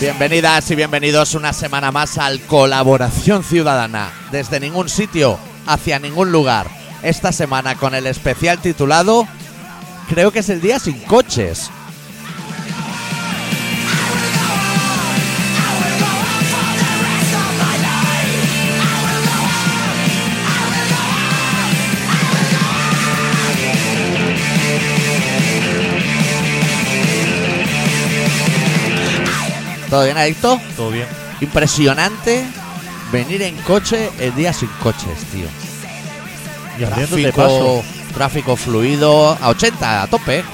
Bienvenidas y bienvenidos una semana más al Colaboración Ciudadana, desde ningún sitio hacia ningún lugar. Esta semana con el especial titulado Creo que es el día sin coches. ¿Todo bien, Adicto? Todo bien. Impresionante venir en coche el día sin coches, tío. Y abriendo de paso. Tráfico, tráfico fluido a 80, a tope.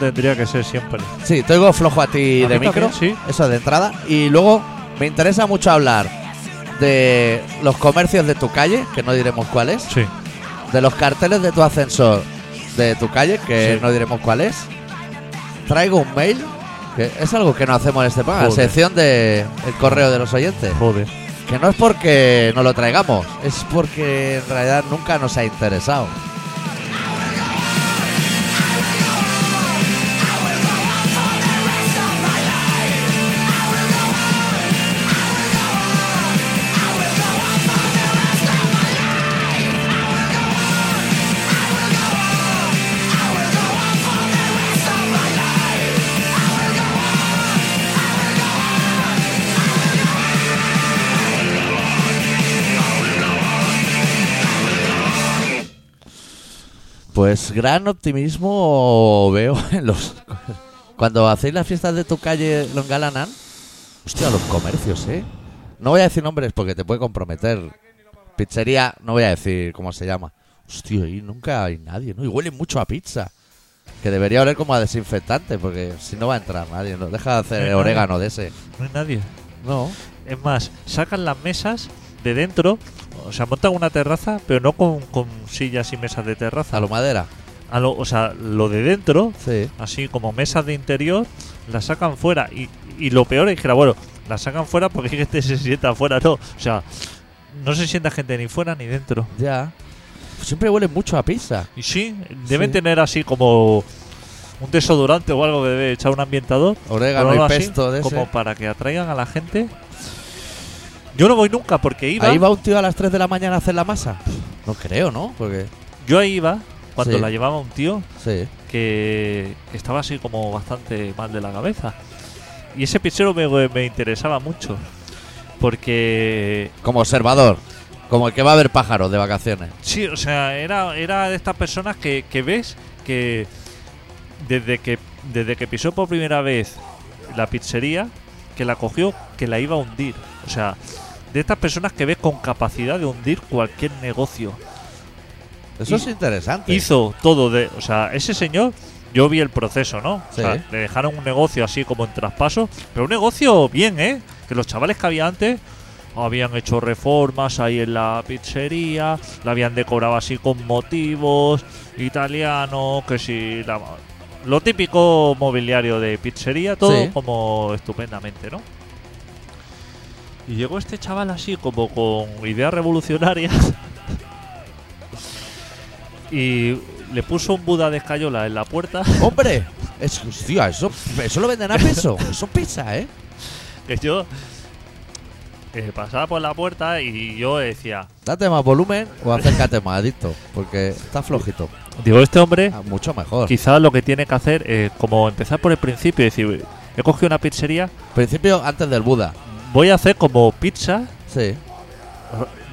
Tendría que ser siempre. Sí, te oigo flojo a ti A de micro, también, sí. eso de entrada. Y luego me interesa mucho hablar de los comercios de tu calle, que no diremos cuáles, Sí. de los carteles de tu ascensor de tu calle, que Sí. no diremos cuál es. Traigo un mail, que es algo que no hacemos en este programa, la sección de el correo de los oyentes. Joder. Que no es porque no lo traigamos, es porque en realidad nunca nos ha interesado. Pues gran optimismo veo en los... Cuando hacéis las fiestas de tu calle lo engalanan. Hostia, los comercios, ¿eh? No voy a decir nombres porque te puede comprometer. Pizzería, no voy a decir cómo se llama. Hostia, ahí nunca hay nadie, ¿no? Y huele mucho a pizza. Que debería oler como a desinfectante porque si no va a entrar nadie. ¿no? Deja de hacer No orégano de ese. No hay nadie. No. Es más, sacan las mesas de dentro. O sea, montan una terraza, pero no con, con sillas y mesas de terraza. A lo madera. A lo- o sea, lo de dentro, Sí. así como mesas de interior, las sacan fuera. Y, y lo peor es que, bueno, las sacan fuera porque gente se sienta afuera, no. O sea, no se sienta gente ni fuera ni dentro. Ya. Siempre huele mucho a pizza. Y sí, deben Sí. tener así como un desodorante o algo que debe echar un ambientador. Orégano o algo y así, pesto de ese. como para que atraigan a la gente. Yo no voy nunca porque iba. ¿Ahí va un tío a las 3 de la mañana a hacer la masa? No creo, ¿no? Porque. Yo ahí iba cuando Sí. la llevaba un tío Sí. que estaba así como bastante mal de la cabeza. Y ese pizzero me, me interesaba mucho. Porque Como observador. Como el que va a ver pájaros de vacaciones. Sí, o sea, era, era de estas personas que, que ves que desde que desde que pisó por primera vez la pizzería, que la cogió, que la iba a hundir. O sea, de estas personas que ves con capacidad de hundir cualquier negocio. Eso Y- es interesante. Hizo todo de, o sea, ese señor yo vi el proceso, ¿no? O sea, le dejaron un negocio así como en traspaso, pero un negocio bien, ¿eh? Que los chavales que había antes habían hecho reformas ahí en la pizzería, la habían decorado así con motivos italianos, que si la- lo típico mobiliario de pizzería, todo Sí. como estupendamente, ¿no? Y llegó este chaval así como con ideas revolucionarias y le puso un Buda de escayola en la puerta ¡Hombre! Es, hostia, eso, eso lo venden a peso. Eso pisa, ¿eh? que yo eh, pasaba por la puerta y yo decía, Date más volumen o acércate más, adicto. Porque está flojito. digo, este hombre Ah, mucho mejor. quizás lo que tiene que hacer es como empezar por el principio y decir, he cogido una pizzería, Principio antes del Buda. Voy a hacer como pizza, Sí,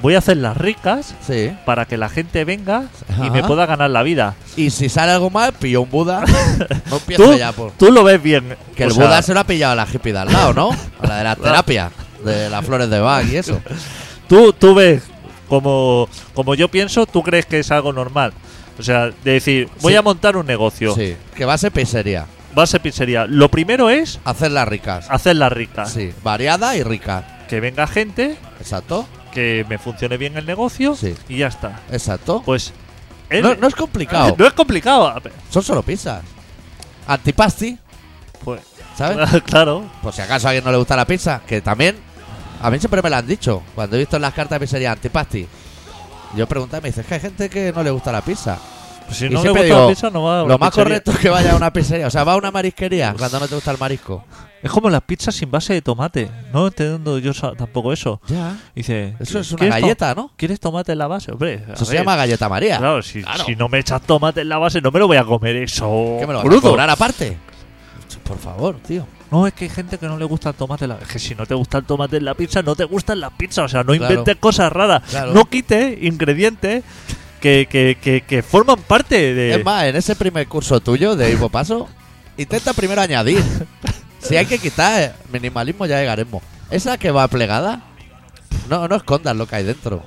voy a hacerlas ricas sí. para que la gente venga y Ajá. me pueda ganar la vida. Y si sale algo mal, pillo un Buda. No empiezo Tú, ya por. tú lo ves bien. Que o el sea, Buda se lo ha pillado a la hippie de al lado, ¿no? A la de la terapia. De las flores de Bach y eso. tú, tú ves como, como yo pienso, tú crees que es algo normal. O sea, de decir, voy Sí. a montar un negocio, Sí. Que va a ser pizzería. Ser pizzería. Lo primero es Hacerlas ricas. hacerla rica. Sí. Variada y rica. Que venga gente Exacto. que me funcione bien el negocio Sí. y ya está. Exacto. Pues él- No, no es complicado. no es complicado. Son solo pizzas. Antipasti, Pues, ¿sabes? claro. Por si acaso a alguien no le gusta la pizza, que también a mí siempre me lo han dicho. Cuando he visto en las cartas de pizzería antipasti, yo pregunté y me dice, es que hay gente que no le gusta la pizza. Pues si no gusta digo, la pizza, no va a Lo más pizzería. correcto es que vaya a una pizzería. O sea, va a una marisquería cuando no te gusta el marisco. Es como las pizzas sin base de tomate. No entiendo yo tampoco eso. Ya. Dice, Eso es una ¿quieres to- galleta, ¿no? ¿Quieres tomate en la base? Hombre, Eso se llama galleta María. Claro, si, Claro. si no me echas tomate en la base, no me lo voy a comer eso. ¿Qué me lo vas a cobrar aparte? Por favor, tío. No, es que hay gente que no le gusta el tomate en la Es que si no te gusta el tomate en la pizza, no te gustan las pizzas. O sea, no Claro. inventes cosas raras. Claro. No quites ingredientes que, que, que, que forman parte de. Es más, en ese primer curso tuyo de Ivo Paso, intenta primero añadir. si hay que quitar minimalismo, ya llegaremos. Esa que va plegada, no, no escondas lo que hay dentro.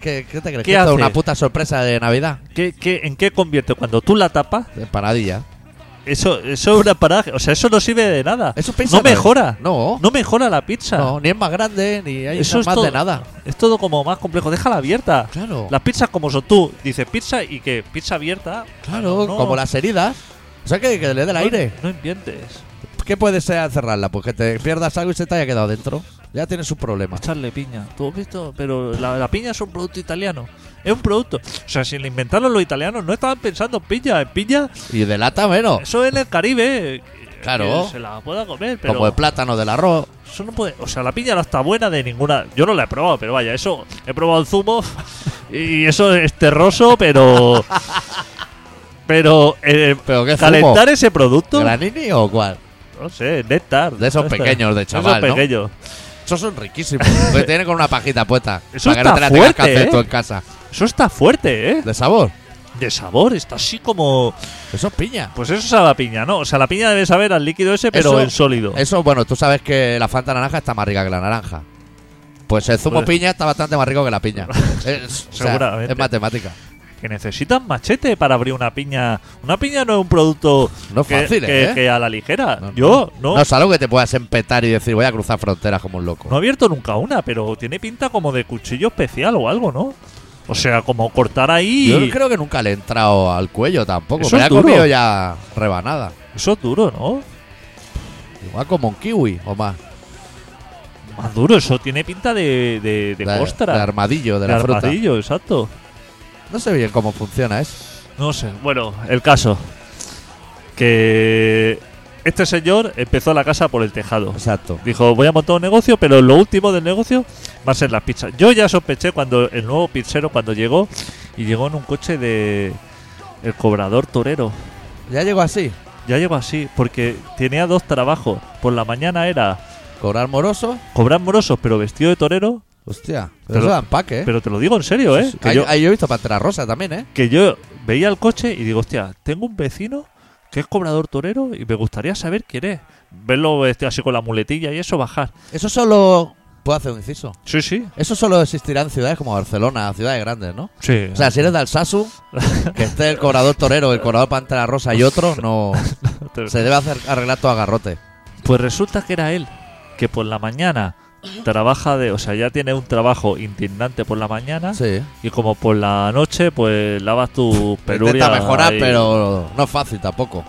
¿Qué, qué te crees? ¿Qué ¿Que esto es hace? una puta sorpresa de Navidad? ¿Qué, qué, en qué convierte? Cuando tú la tapas, Empanadilla. Eso, eso es una paraje. O sea, eso no sirve de nada. Eso pizza no mejora. No, No mejora la pizza. no, ni es más grande, ni hay Eso es más todo. de nada. Es todo como más complejo. Déjala abierta. Claro, Las pizzas como son tú, dices pizza y que pizza abierta. claro, no, como las heridas. O sea, que, que le dé el no- aire. No inventes. ¿Qué puede ser cerrarla? Pues que te pierdas algo y se te haya quedado dentro. Ya tienes sus problemas. Echarle piña. ¿Tú has visto? Pero la, la piña es un producto italiano. Es un producto. O sea, si le inventaron los italianos, no estaban pensando en piña. En piña, Y de lata menos. eso en el Caribe. eh, Claro. que se la pueda comer, pero. Como el plátano del arroz. Eso no puede. O sea, la piña no está buena de ninguna. Yo no la he probado, pero vaya, eso. He probado el zumo y eso es terroso, pero. Pero. eh, ¿Pero qué zumo? calentar ese producto. ¿Granini o cuál? No sé, néctar. De esos pequeños de chaval, Esos ¿no? pequeños. Esos son riquísimos. Porque tienen con una pajita puesta. Eso para que no está te la tengas que fuerte, hacer ¿eh? tú en casa. Eso está fuerte, ¿eh? De sabor. De sabor, está así como. Eso es piña. Pues eso sabe a piña, ¿no? O sea, la piña debe saber al líquido ese, pero Eso- en sólido. Eso, bueno, tú sabes que la Fanta naranja está más rica que la naranja. Pues el zumo Pues- piña está bastante más rico que la piña. Es, o sea, Seguramente. es matemática. Que necesitan machete para abrir una piña. Una piña no es un producto No que, fácil, que- ¿eh? que a la ligera. No. Yo no, No es algo que te puedas empetar y decir voy a cruzar fronteras como un loco. no he abierto nunca una, pero tiene pinta como de cuchillo especial o algo, ¿no? O sea, como cortar ahí. Yo creo que nunca le he entrado al cuello tampoco. Eso Me duro. comido ya rebanada. Eso es duro, ¿no? Igual como un kiwi o más. Más duro, eso tiene pinta de, de, de de, costra. de armadillo de, de la fruta. armadillo, exacto. No sé bien cómo funciona eso. No sé. Bueno, el caso. Que este señor empezó la casa por el tejado. Exacto. Dijo, voy a montar un negocio, pero lo último del negocio va a ser las pizzas. Yo ya sospeché cuando el nuevo pizzero cuando llegó y llegó en un coche de el cobrador torero. Ya llegó así. Ya llegó así, porque tenía dos trabajos. Por la mañana era Cobrar moroso. cobrar morosos, pero vestido de torero. Hostia. Pero Pero- eso da empaque, ¿eh? Pero te lo digo en serio, ¿eh? Sí, Que ahí, yo, ahí yo he visto Pantera Rosa también, ¿eh? que yo veía el coche y digo, hostia, tengo un vecino que es cobrador torero y me gustaría saber quién es. Verlo este, así con la muletilla y eso, bajar. Eso solo. Puedo hacer un inciso. Sí, sí. Eso solo existirá en ciudades como Barcelona, ciudades grandes, ¿no? Sí. O sea, si eres de Alsasu, que esté el cobrador torero, el cobrador Pantera Rosa y otro, no. Se debe hacer arreglar todo a garrote. Pues resulta que era él, que por la mañana trabaja de, o sea, ya tiene un trabajo indignante por la mañana Sí. y como por la noche, pues lavas tu peluria. Intenta mejorar, ahí. pero no es fácil tampoco.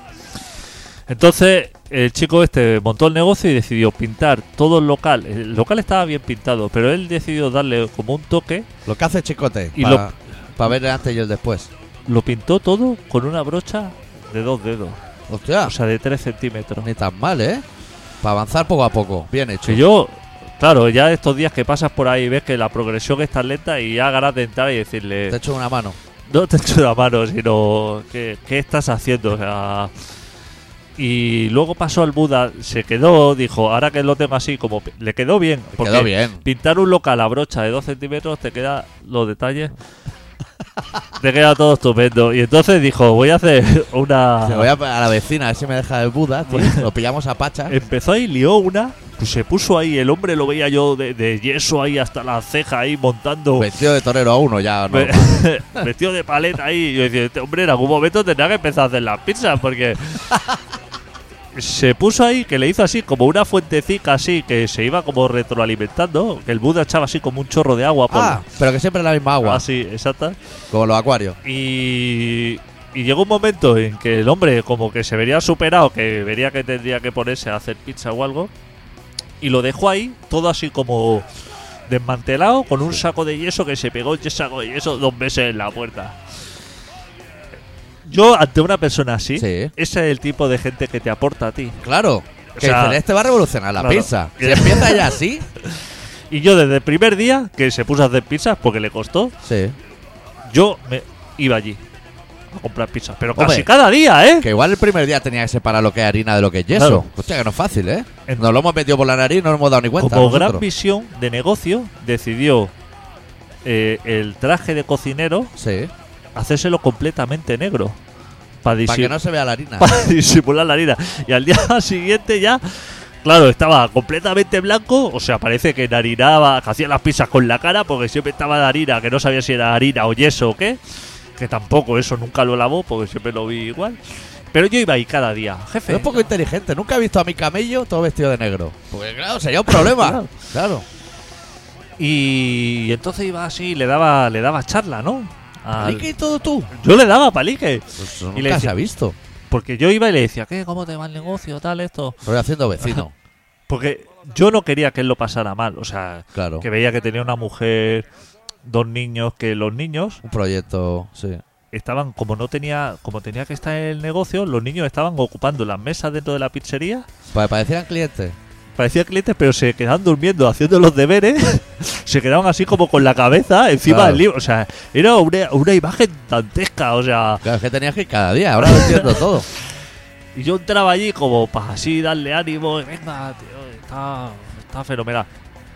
Entonces, el chico este montó el negocio y decidió pintar todo el local. El local estaba bien pintado, pero él decidió darle como un toque. Lo que hace Chicote, Y para ver el antes y el después. Lo pintó todo con una brocha de dos dedos, Hostia, o sea, de tres centímetros. ni tan mal, ¿eh? Para avanzar poco a poco. Bien hecho. Que yo, claro, ya estos días que pasas por ahí ves que la progresión es tan lenta y ya ganas de entrar y decirle, Te echo una mano. no te echo la mano, sino, ¿qué, qué estás haciendo? O sea, y luego pasó al Buda, se quedó, dijo, ahora que lo tengo así, como le quedó bien. Porque quedó bien. Pintar un local a brocha de 2 centímetros te queda los detalles. Te queda todo estupendo. Y entonces dijo, voy a hacer una... Se voy a, a la vecina, a ver si me deja el Buda, tío. Lo pillamos a Pacha. Empezó ahí, lió una, pues se puso ahí, el hombre lo veía yo de, de yeso ahí hasta la ceja ahí montando. Vestido de torero a uno ya, ¿no? Ve- Vestido de paleta ahí. Y yo decía, este hombre en algún momento tendrá que empezar a hacer las pizzas porque. Se puso ahí, que le hizo así como una fuentecica así, que se iba como retroalimentando, que el Buda echaba así como un chorro de agua por Ah, pero que siempre la misma agua, Así, exacta. como los acuarios. Y, y llegó un momento en que el hombre como que se vería superado, que vería que tendría que ponerse a hacer pizza o algo, y lo dejó ahí, todo así como desmantelado, con un saco de yeso que se pegó el saco de yeso dos meses en la puerta. Yo, ante una persona así, Sí. ese es el tipo de gente que te aporta a ti. Claro. Que sea, este va a revolucionar la claro. pizza. Si empieza ya así, Y yo desde el primer día que se puso a hacer pizzas, porque le costó, sí. yo me iba allí a comprar pizzas. Pero Hombre, casi cada día, ¿eh? Que igual el primer día tenía que separar lo que es harina de lo que es yeso. Claro. Hostia, que no es fácil, ¿eh? Nos lo hemos metido por la nariz y no nos hemos dado ni cuenta. Como gran visión de negocio, decidió eh, el traje de cocinero Sí. Hacérselo completamente negro. Para Para que no se vea la harina. disimular la harina. Y al día siguiente ya, claro, estaba completamente blanco. O sea, parece que narinaba, que hacía las pizzas con la cara, porque siempre estaba de harina, que no sabía si era harina o yeso o qué. Que tampoco eso nunca lo lavó, porque siempre lo vi igual. Pero yo iba ahí cada día, jefe. Es poco inteligente. Nunca he visto a mi camello todo vestido de negro. Porque claro, sería un problema. Claro. claro. Y entonces iba así, le daba, le daba charla, ¿no? Al- ¿Y qué todo tú? Yo le daba palique. Pues eso Y nunca le se decía- ha visto. Porque yo iba y le decía, ¿qué? ¿Cómo te va el negocio? Tal, esto. Lo voy haciendo vecino. Porque yo no quería que él lo pasara mal. O sea, Claro. que veía que tenía una mujer, dos niños, que los niños Un proyecto, sí. estaban, como no tenía, como tenía que estar en el negocio, los niños estaban ocupando las mesas dentro de la pizzería. Para que parecieran clientes. Parecían clientes, pero se quedaban durmiendo, haciendo los deberes. se quedaban así como con la cabeza encima Claro. del libro. O sea, era una, una imagen dantesca. O sea, Claro, es que tenías que ir cada día. Ahora lo entiendo todo. Y yo entraba allí como para así darle ánimo. y Venga, tío, está, está fenomenal.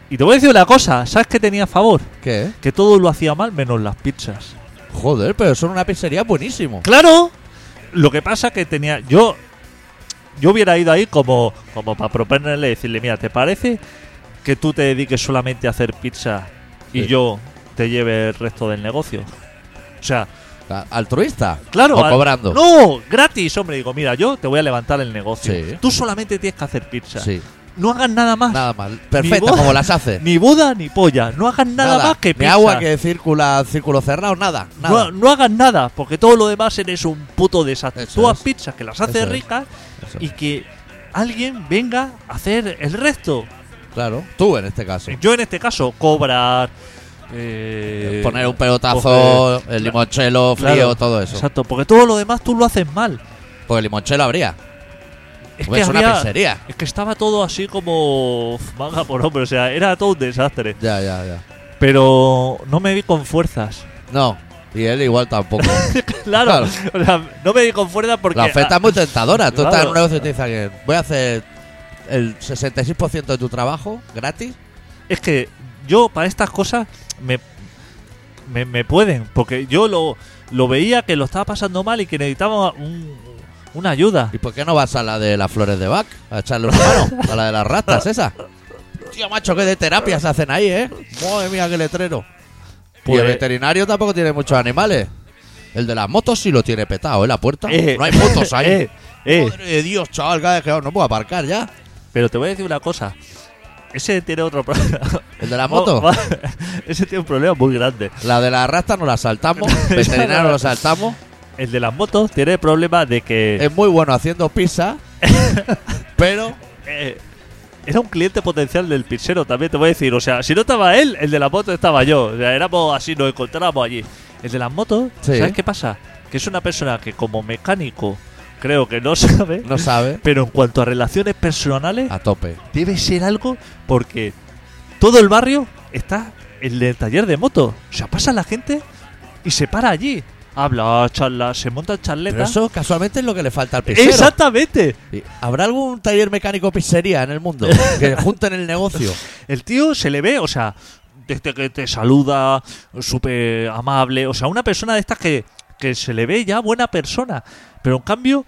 Y te voy a decir una cosa, ¿sabes qué tenía a favor? ¿Qué? Que todo lo hacía mal menos las pizzas. Joder, pero son una pizzería buenísimo. ¡Claro! Lo que pasa que tenía. Yo. Yo hubiera ido ahí como, como para proponerle decirle, mira, ¿te parece que tú te dediques solamente a hacer pizza y Sí. yo te lleve el resto del negocio? O sea, A- Altruista. Claro, O al- cobrando. No, gratis, hombre. Digo, mira, yo te voy a levantar el negocio. Sí. Tú solamente tienes que hacer pizza. Sí. No hagas nada más. Nada mal. Perfecto, boda- como las hace. Ni boda ni polla. No hagas nada, más que Ni pizza. agua que circula círculo cerrado, nada. nada. no, no hagas nada, porque todo lo demás eres un puto desastre. Eso Tú haz pizzas que las haces Eso ricas y que alguien venga a hacer el resto. Claro, tú en este caso. Yo en este caso, cobrar. eh, Poner un pelotazo, coger- el limonchelo frío, Claro, todo eso. Exacto, porque todo lo demás tú lo haces mal. Porque el limonchelo habría. Es que es una pizzería. Es que estaba todo así como manga por hombre, o sea, era todo un desastre. Ya, ya, ya. Pero no me vi con fuerzas. No, y él igual tampoco. Claro, o sea, no me vi con fuerzas porque La oferta ah, es muy tentadora. Tú estás en Claro. un negocio y te dicen que voy a hacer el 66% de tu trabajo gratis. es que yo para estas cosas me, me, me pueden, porque yo lo, lo veía que lo estaba pasando mal y que necesitaba un- una ayuda. ¿Y por qué no vas a la de las flores de Bach? A echarle una mano. A la de las ratas, esa. Tío, macho, que de terapias hacen ahí, ¿eh? Madre mía, qué letrero. y Pues- el veterinario tampoco tiene muchos animales. El de las motos sí lo tiene petado, ¿eh? La puerta. Eh, no hay motos ahí. eh, eh. Madre de Dios, chaval, cada vez que no puedo aparcar ya. Pero te voy a decir una cosa. Ese tiene otro problema. El de la moto. Ese tiene un problema muy grande. La de las ratas no la saltamos. veterinario no lo saltamos. El de las motos tiene el problema de que Es muy bueno haciendo pizza. pero eh, era un cliente potencial del pizzero también, te voy a decir. O sea, si no estaba él, el de la moto estaba yo. O sea, éramos así, nos encontrábamos allí. El de las motos, Sí. ¿sabes qué pasa? Que es una persona que como mecánico creo que no sabe, no sabe. pero en cuanto a relaciones personales, A tope. debe ser algo porque todo el barrio está en el taller de moto. O sea, pasa la gente y se para allí. Habla, charla, se monta Pero charletas. eso casualmente es lo que le falta al pizzero. Exactamente. ¿Habrá algún taller mecánico pizzería en el mundo que junten el negocio? El tío se le ve, o sea, desde que te saluda, súper amable, o sea, una persona de estas que, que se le ve ya buena persona, pero en cambio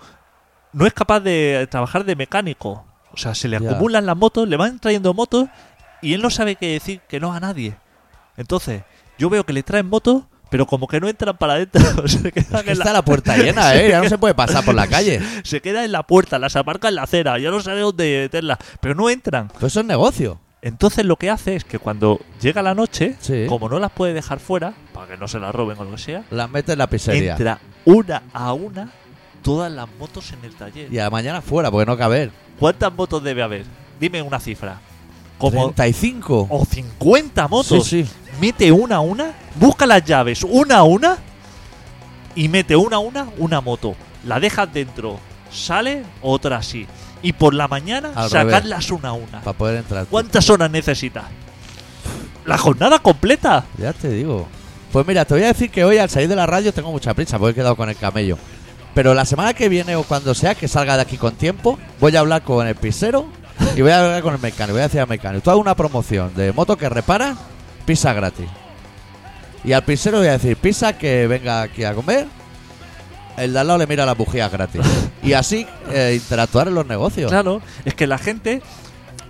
no es capaz de trabajar de mecánico. O sea, se le Ya. acumulan las motos, le van trayendo motos y él no sabe qué decir que no a nadie. Entonces, yo veo que le traen motos, pero como que no entran para adentro. se, quedan en Está la, la puerta llena, ¿eh? Ya no se puede pasar por la calle. se queda en la puerta, las aparca en la acera, ya no sabe dónde meterlas, pero no entran. Pues eso es negocio. Entonces lo que hace es que cuando llega la noche, Sí. como no las puede dejar fuera, para que no se las roben o lo que sea, Las mete en la pizzería. entra una a una todas las motos en el taller. Y a la mañana fuera, porque no cabe. ¿Cuántas motos debe haber? Dime una cifra. Como 35. o 50 motos. Sí, sí. Mete una a una, busca las llaves una a una y mete una a una una moto. La dejas dentro, sale otra así. Y por la mañana Al sacarlas una a una. Para poder entrar. ¿Cuántas horas necesitas? La jornada completa. Ya te digo. Pues mira, te voy a decir que hoy al salir de la radio tengo mucha prisa porque he quedado con el camello. Pero la semana que viene o cuando sea que salga de aquí con tiempo, voy a hablar con el pisero y voy a hablar con el mecánico. Voy a decir al mecánico, tú hagas una promoción de moto que repara, pizza gratis. Y al pisero voy a decir, pizza que venga aquí a comer, el de al lado le mira las bujías gratis. Y así eh, interactuar en los negocios. Claro, es que la gente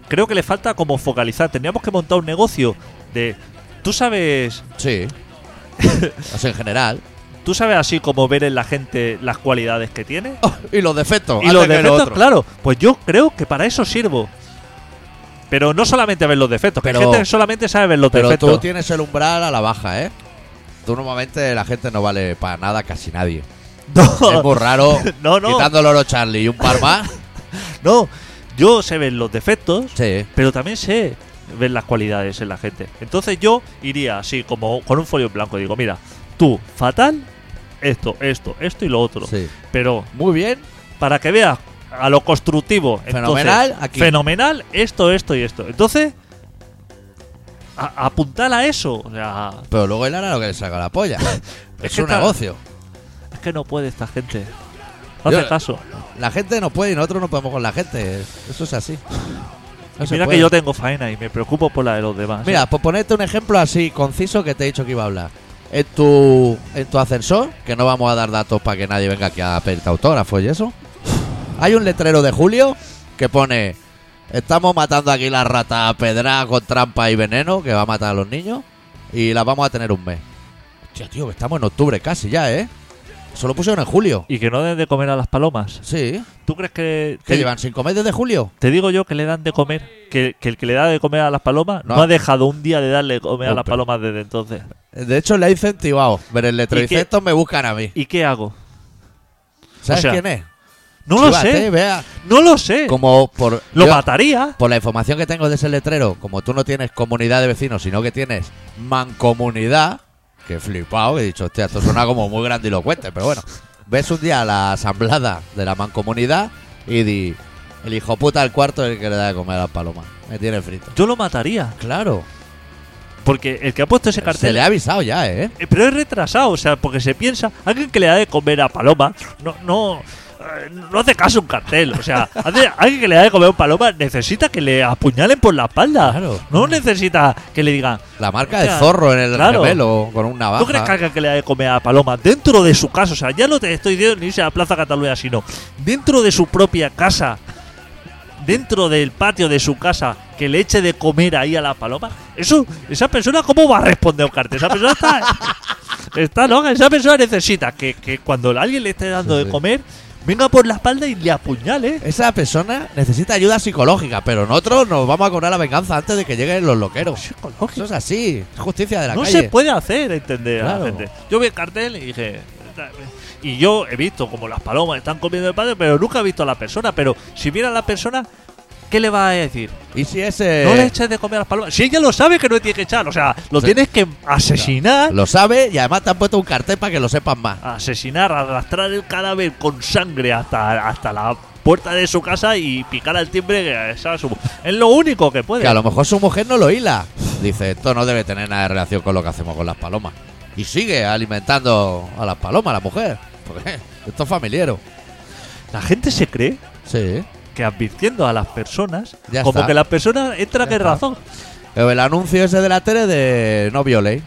creo que le falta como focalizar. Tendríamos que montar un negocio de. Tú sabes. Sí. o sea, en general. Tú sabes así como ver en la gente las cualidades que tiene. Oh, y los defectos. y los defectos, claro. Pues yo creo que para eso sirvo. Pero no solamente ver los defectos, que hay Pero- gente que solamente sabe ver los Pero defectos. tú tienes el umbral a la baja, ¿eh? Tú normalmente la gente no vale para nada casi nadie. No, Es muy raro. no, no, Quitando el oro Charlie y un par más. no. Yo sé ver los defectos, Sí. pero también sé ver las cualidades en la gente. Entonces yo iría así, como con un folio en blanco. Digo, mira, tú, fatal, esto, esto, esto y lo otro. Sí. Pero Muy bien. para que veas a lo constructivo. entonces, Fenomenal, aquí. Fenomenal, esto, esto y esto. Entonces, a- apuntar a eso. O sea, Pero luego él hará lo que le salga la polla. es que un está- negocio. es que no puede esta gente. No Yo- hace caso. La gente no puede y nosotros no podemos con la gente. Eso es así. No Y se mira puede. que yo tengo faena y me preocupo por la de los demás. Mira, por ponerte un ejemplo así conciso que te he dicho que iba a hablar. En tu, en tu ascensor, que no vamos a dar datos para que nadie venga aquí a pedirte autógrafos y eso, hay un letrero de Julio que pone: Estamos matando aquí la rata pedra con trampa y veneno que va a matar a los niños y las vamos a tener un mes. Hostia, tío, que estamos en octubre casi ya, ¿eh? Solo pusieron en julio. Y que no den de comer a las palomas. Sí. ¿Tú crees que.? ¿Que te, llevan sin comer desde julio? te digo yo que le dan de comer. Que, que el que le da de comer a las palomas no, No. ha dejado un día de darle de comer a las palomas desde entonces. De hecho, le he incentivado ver el letrero. Me buscan a mí. ¿Y qué hago? ¿Sabes sea, quién es? No lo Chivate, sé. Vea, No lo sé. como por Lo yo- mataría. por la información que tengo de ese letrero, como tú no tienes comunidad de vecinos, sino que tienes mancomunidad, que flipado, he dicho, hostia, esto suena como muy grandilocuente, pero bueno, ves un día la asamblada de la mancomunidad y di, el hijo puta del cuarto es el que le da de comer a las palomas, me tiene frito. Yo lo mataría. Claro, Porque el que ha puesto ese se cartel. le ha avisado ya, ¿eh? Eh, Pero es retrasado, o sea, porque se piensa, alguien que le da de comer a paloma, no, no, no hace caso un cartel. O sea, hace- alguien que le da de comer a un paloma necesita que le apuñalen por la espalda. Claro. No necesita que le digan, La marca de zorro en el claro. gemelo con un navaja. ¿tú crees que alguien que le da de comer a paloma dentro de su casa? O sea, ya no te estoy diciendo ni irse a la Plaza Cataluña, sino dentro de su propia casa, dentro del patio de su casa, que le eche de comer ahí a la paloma. Eso, esa persona, ¿cómo va a responder a un cartel? Esa persona está. Está loca, esa persona necesita que, que cuando alguien le esté dando Sí, de sí. Venga por la espalda y le apuñale. Esa persona necesita ayuda psicológica, pero nosotros nos vamos a cobrar la venganza antes de que lleguen los loqueros. Eso es así, es justicia de la no calle. se puede hacer entender a Claro. la gente. Yo vi el cartel y dije. Y yo he visto como las palomas están comiendo el patio, pero nunca he visto a la persona. Pero si viera a la persona, ¿qué le va a decir? Y si ese No le eches de comer a las palomas. Si ella lo sabe que no tiene que echar, o sea, lo Sí. tienes que asesinar, lo sabe y además te han puesto un cartel para que lo sepan más. asesinar, arrastrar el cadáver con sangre hasta, hasta la puerta de su casa y picar al timbre. que esa su- Es lo único que puede. Que a lo mejor su mujer no lo hila. Dice, esto no debe tener nada de relación con lo que hacemos con las palomas. Y sigue alimentando a las palomas, la mujer. Porque esto es familiero. La gente se cree Sí. Que advirtiendo a las personas, Ya como está. que las personas entran en está. razón. Pero el anuncio ese de la tele de no violéis.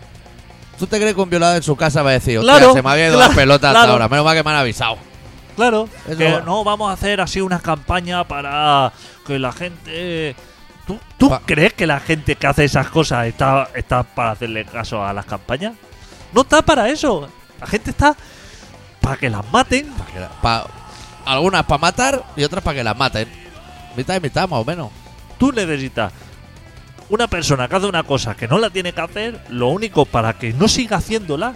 ¿Tú te crees que un violador en su casa va a decir, hostia, Claro, se me había ido claro, la pelota hasta claro. ahora? Menos mal que me han avisado. Claro, Eso que va. no vamos a hacer así una campaña para que la gente. ¿Tú, tú Pa- crees que la gente que hace esas cosas está, está para hacerle caso a las campañas? No está para eso. La gente está para que las maten. Pa' que la- pa- algunas para matar y otras para que las maten. Mitad y mitad, más o menos. Tú necesitas una persona que hace una cosa que no la tiene que hacer, lo único para que no siga haciéndola.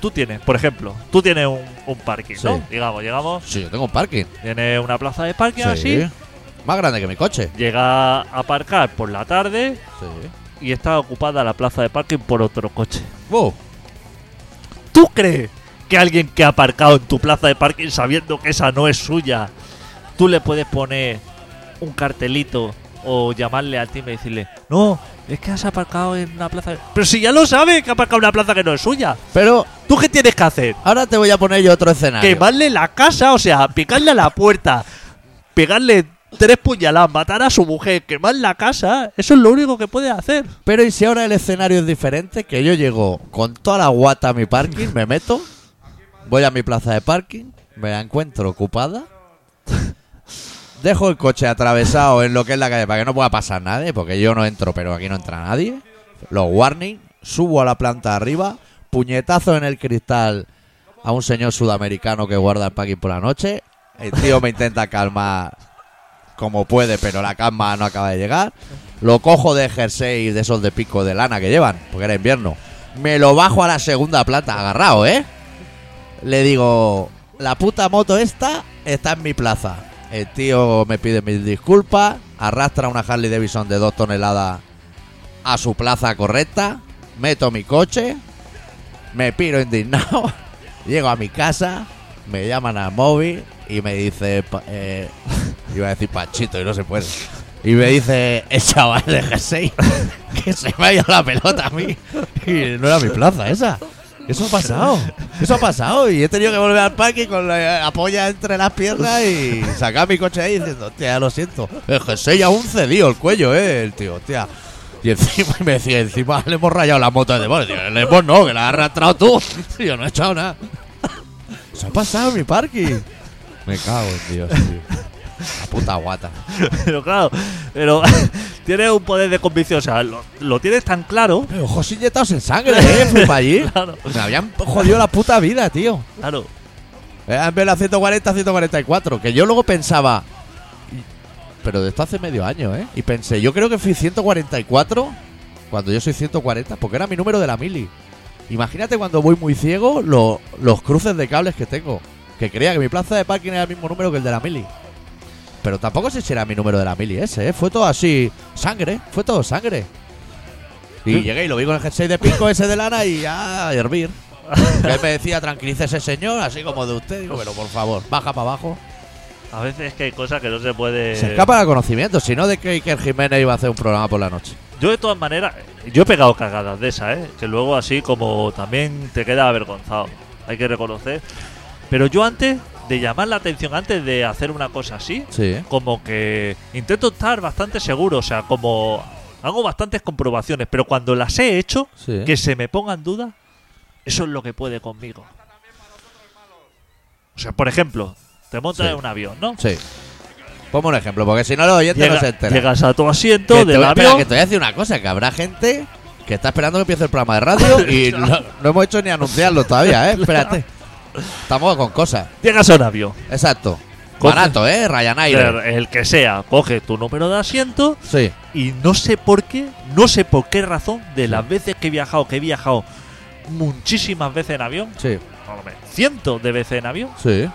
Tú tienes, por ejemplo, tú tienes un, un parking, ¿no? Digamos, llegamos, Sí, yo tengo un parking. tienes una plaza de parking Sí. así, Más grande que mi coche. llega a aparcar por la tarde Sí. y está ocupada la plaza de parking por otro coche. Uh, ¿Tú crees que alguien que ha aparcado en tu plaza de parking sabiendo que esa no es suya, tú le puedes poner un cartelito o llamarle al timbre y decirle, no, es que has aparcado en una plaza... Pero si ya lo sabes que ha aparcado en una plaza que no es suya, pero ¿tú qué tienes que hacer? ahora te voy a poner yo otro escenario. Quemarle la casa, o sea, picarle a la puerta, pegarle tres puñaladas, matar a su mujer, quemar la casa, eso es lo único que puedes hacer. Pero ¿y si ahora el escenario es diferente? Que yo llego con toda la guata a mi parking, me meto, voy a mi plaza de parking, me la encuentro ocupada, dejo el coche atravesado en lo que es la calle para que no pueda pasar nadie, porque yo no entro, pero aquí no entra nadie. Los warning, subo a la planta arriba, puñetazo en el cristal a un señor sudamericano que guarda el parking por la noche. El tío me intenta calmar como puede, pero la calma no acaba de llegar. Lo cojo de jersey de esos de pico de lana que llevan, porque era invierno. Me lo bajo a la segunda planta, agarrado, ¿eh? Le digo, la puta moto esta está en mi plaza. El tío me pide mis disculpas, arrastra una Harley Davidson de dos toneladas a su plaza correcta, meto mi coche, me piro indignado, llego a mi casa, me llaman al móvil y me dice, eh, iba a decir Panchito y no se puede. Y me dice el chaval de G6 que se me ha ido la pelota a mí. Y no era mi plaza esa. Eso ha pasado. Eso ha pasado. Y he tenido que volver al parque con la apoya entre las piernas y sacar mi coche ahí diciendo, hostia, lo siento. El G6 aún cedido el cuello, eh, el tío, hostia. Y encima me decía, encima le hemos rayado la moto de Depor. Tío, le hemos no, que la has arrastrado tú. Tío, no he echado nada. Eso ha pasado en mi parking. Me cago en Dios, tío. La puta guata. Pero claro, pero tienes un poder de convicción, o sea, lo, lo tienes tan claro. Pero ojos inyectados en sangre, eh, fui para allí. Claro, Me habían jodido la puta vida, tío. claro. Era en vez de la 140, 144. Que yo luego pensaba. Pero de esto hace medio año, ¿eh? Y pensé, yo creo que fui 144 cuando yo soy 140, porque era mi número de la mili. Imagínate cuando voy muy ciego lo- los cruces de cables que tengo. Que creía que mi plaza de parking era el mismo número que el de la mili. Pero tampoco sé si era mi número de la mili ese, ¿eh? Fue todo así. Sangre, fue todo sangre. Y llegué y lo vi con el jersey de pico ese de lana y ya a hervir. Él me decía, tranquilice ese señor, así como de usted. Digo, pero por favor, baja para abajo. A veces es que hay cosas que no se puede. Se escapa el conocimiento, si no de que Iker Jiménez iba a hacer un programa por la noche. Yo de todas maneras, yo he pegado cagadas de esas, ¿eh? Que luego así como también te queda avergonzado. Hay que reconocer. Pero yo antes de llamar la atención, antes de hacer una cosa así, Sí, como que intento estar bastante seguro, o sea, como hago bastantes comprobaciones, pero cuando las he hecho, sí. que se me ponga en duda, eso es lo que puede conmigo. O sea, por ejemplo, te montas Sí. en un avión, ¿no? Sí. Ponme un ejemplo, porque si no los oyentes no Llega- se enteran. llegas a tu asiento Que del voy- espera, avión. que te voy a decir una cosa, que habrá gente que está esperando que empiece el programa de radio y no, no hemos hecho ni anunciarlo todavía, ¿eh? Espérate. Estamos con cosas. Llegas a un avión. Exacto. Coge- Barato, ¿eh? Ryanair. El que sea, coge tu número de asiento Sí. y no sé por qué, no sé por qué razón, de las veces que he viajado, que he viajado muchísimas veces en avión, Sí, por lo menos cientos de veces en avión, sí.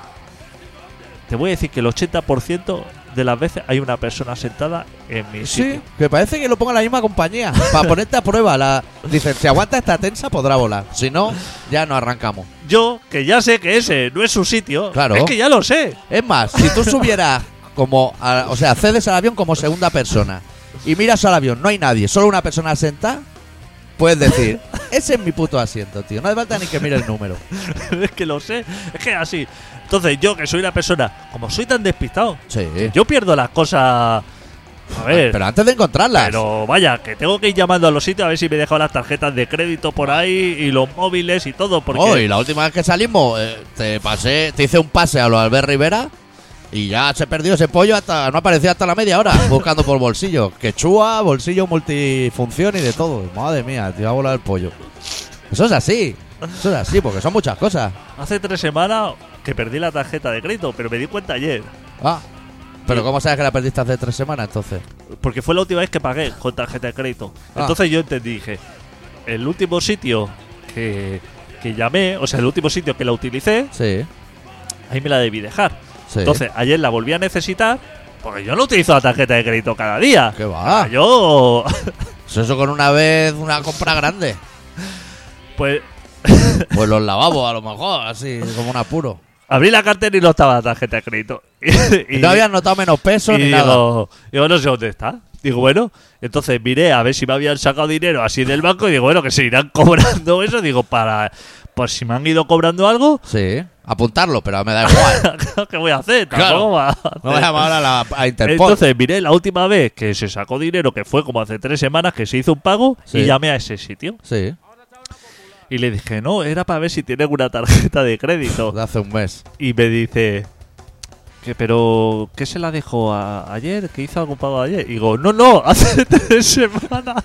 te voy a decir que el 80% de las veces hay una persona sentada en mi Sí, sitio. que parece que lo ponga la misma compañía. Para ponerte a prueba. La, dicen, si aguanta esta tensa, podrá volar. Si no, ya no arrancamos. Yo, que ya sé que ese no es su sitio, Claro. es que ya lo sé. Es más, si tú subieras como. a- o sea, accedes al avión como segunda persona y miras al avión, no hay nadie, solo una persona sentada, puedes decir, ese es mi puto asiento, tío. No hace falta ni que mire el número. es que lo sé, es que así. Entonces, yo que soy una persona, como soy tan despistado, Sí. yo pierdo las cosas. A ver, Pero antes de encontrarlas. Pero vaya, que tengo que ir llamando a los sitios a ver si me he dejado las tarjetas de crédito por ahí y los móviles y todo. Porque Oh, y la última vez que salimos, eh, te pasé, te hice un pase a los Albert Rivera y ya se perdió ese pollo hasta, no aparecía hasta la media hora buscando por bolsillo. Quechua, bolsillo multifunción y de todo. Madre mía, te iba a volar el pollo. Eso es así. Eso es así, porque son muchas cosas. Hace tres semanas que perdí la tarjeta de crédito, pero me di cuenta ayer. Ah. Pero ¿cómo sabes que la perdiste hace tres semanas entonces? Porque fue la última vez que pagué con tarjeta de crédito. Ah. Entonces yo entendí, dije, el último sitio que, que llamé, o sea, el último sitio que la utilicé, Sí. ahí me la debí dejar. Sí. Entonces ayer la volví a necesitar, porque yo no utilizo la tarjeta de crédito cada día. ¿Qué va? Yo, Pues Eso con una vez, una compra grande. pues, Pues los lavabos, a lo mejor, así, como un apuro. abrí la cartera y no estaba la tarjeta de crédito. Y, Y no habían notado menos peso y ni nada. digo, no sé dónde está. Digo, bueno, entonces miré a ver si me habían sacado dinero así del banco y digo, bueno, que se irán cobrando eso. Digo, para, por si me han ido cobrando algo, Sí, apuntarlo, pero me da igual. ¿qué voy a hacer? Claro. Tampoco va a No voy a llamar a, la, a Interpol. Entonces miré la última vez que se sacó dinero, que fue como hace tres semanas que se hizo un pago, Sí. y llamé a ese sitio. sí, Y le dije, no, era para ver si tienen una tarjeta de crédito. de hace un mes. Y me dice, que pero ¿qué se la dejó a- ayer? ¿Que hizo algún pago ayer? Y digo, no, no, hace tres semanas.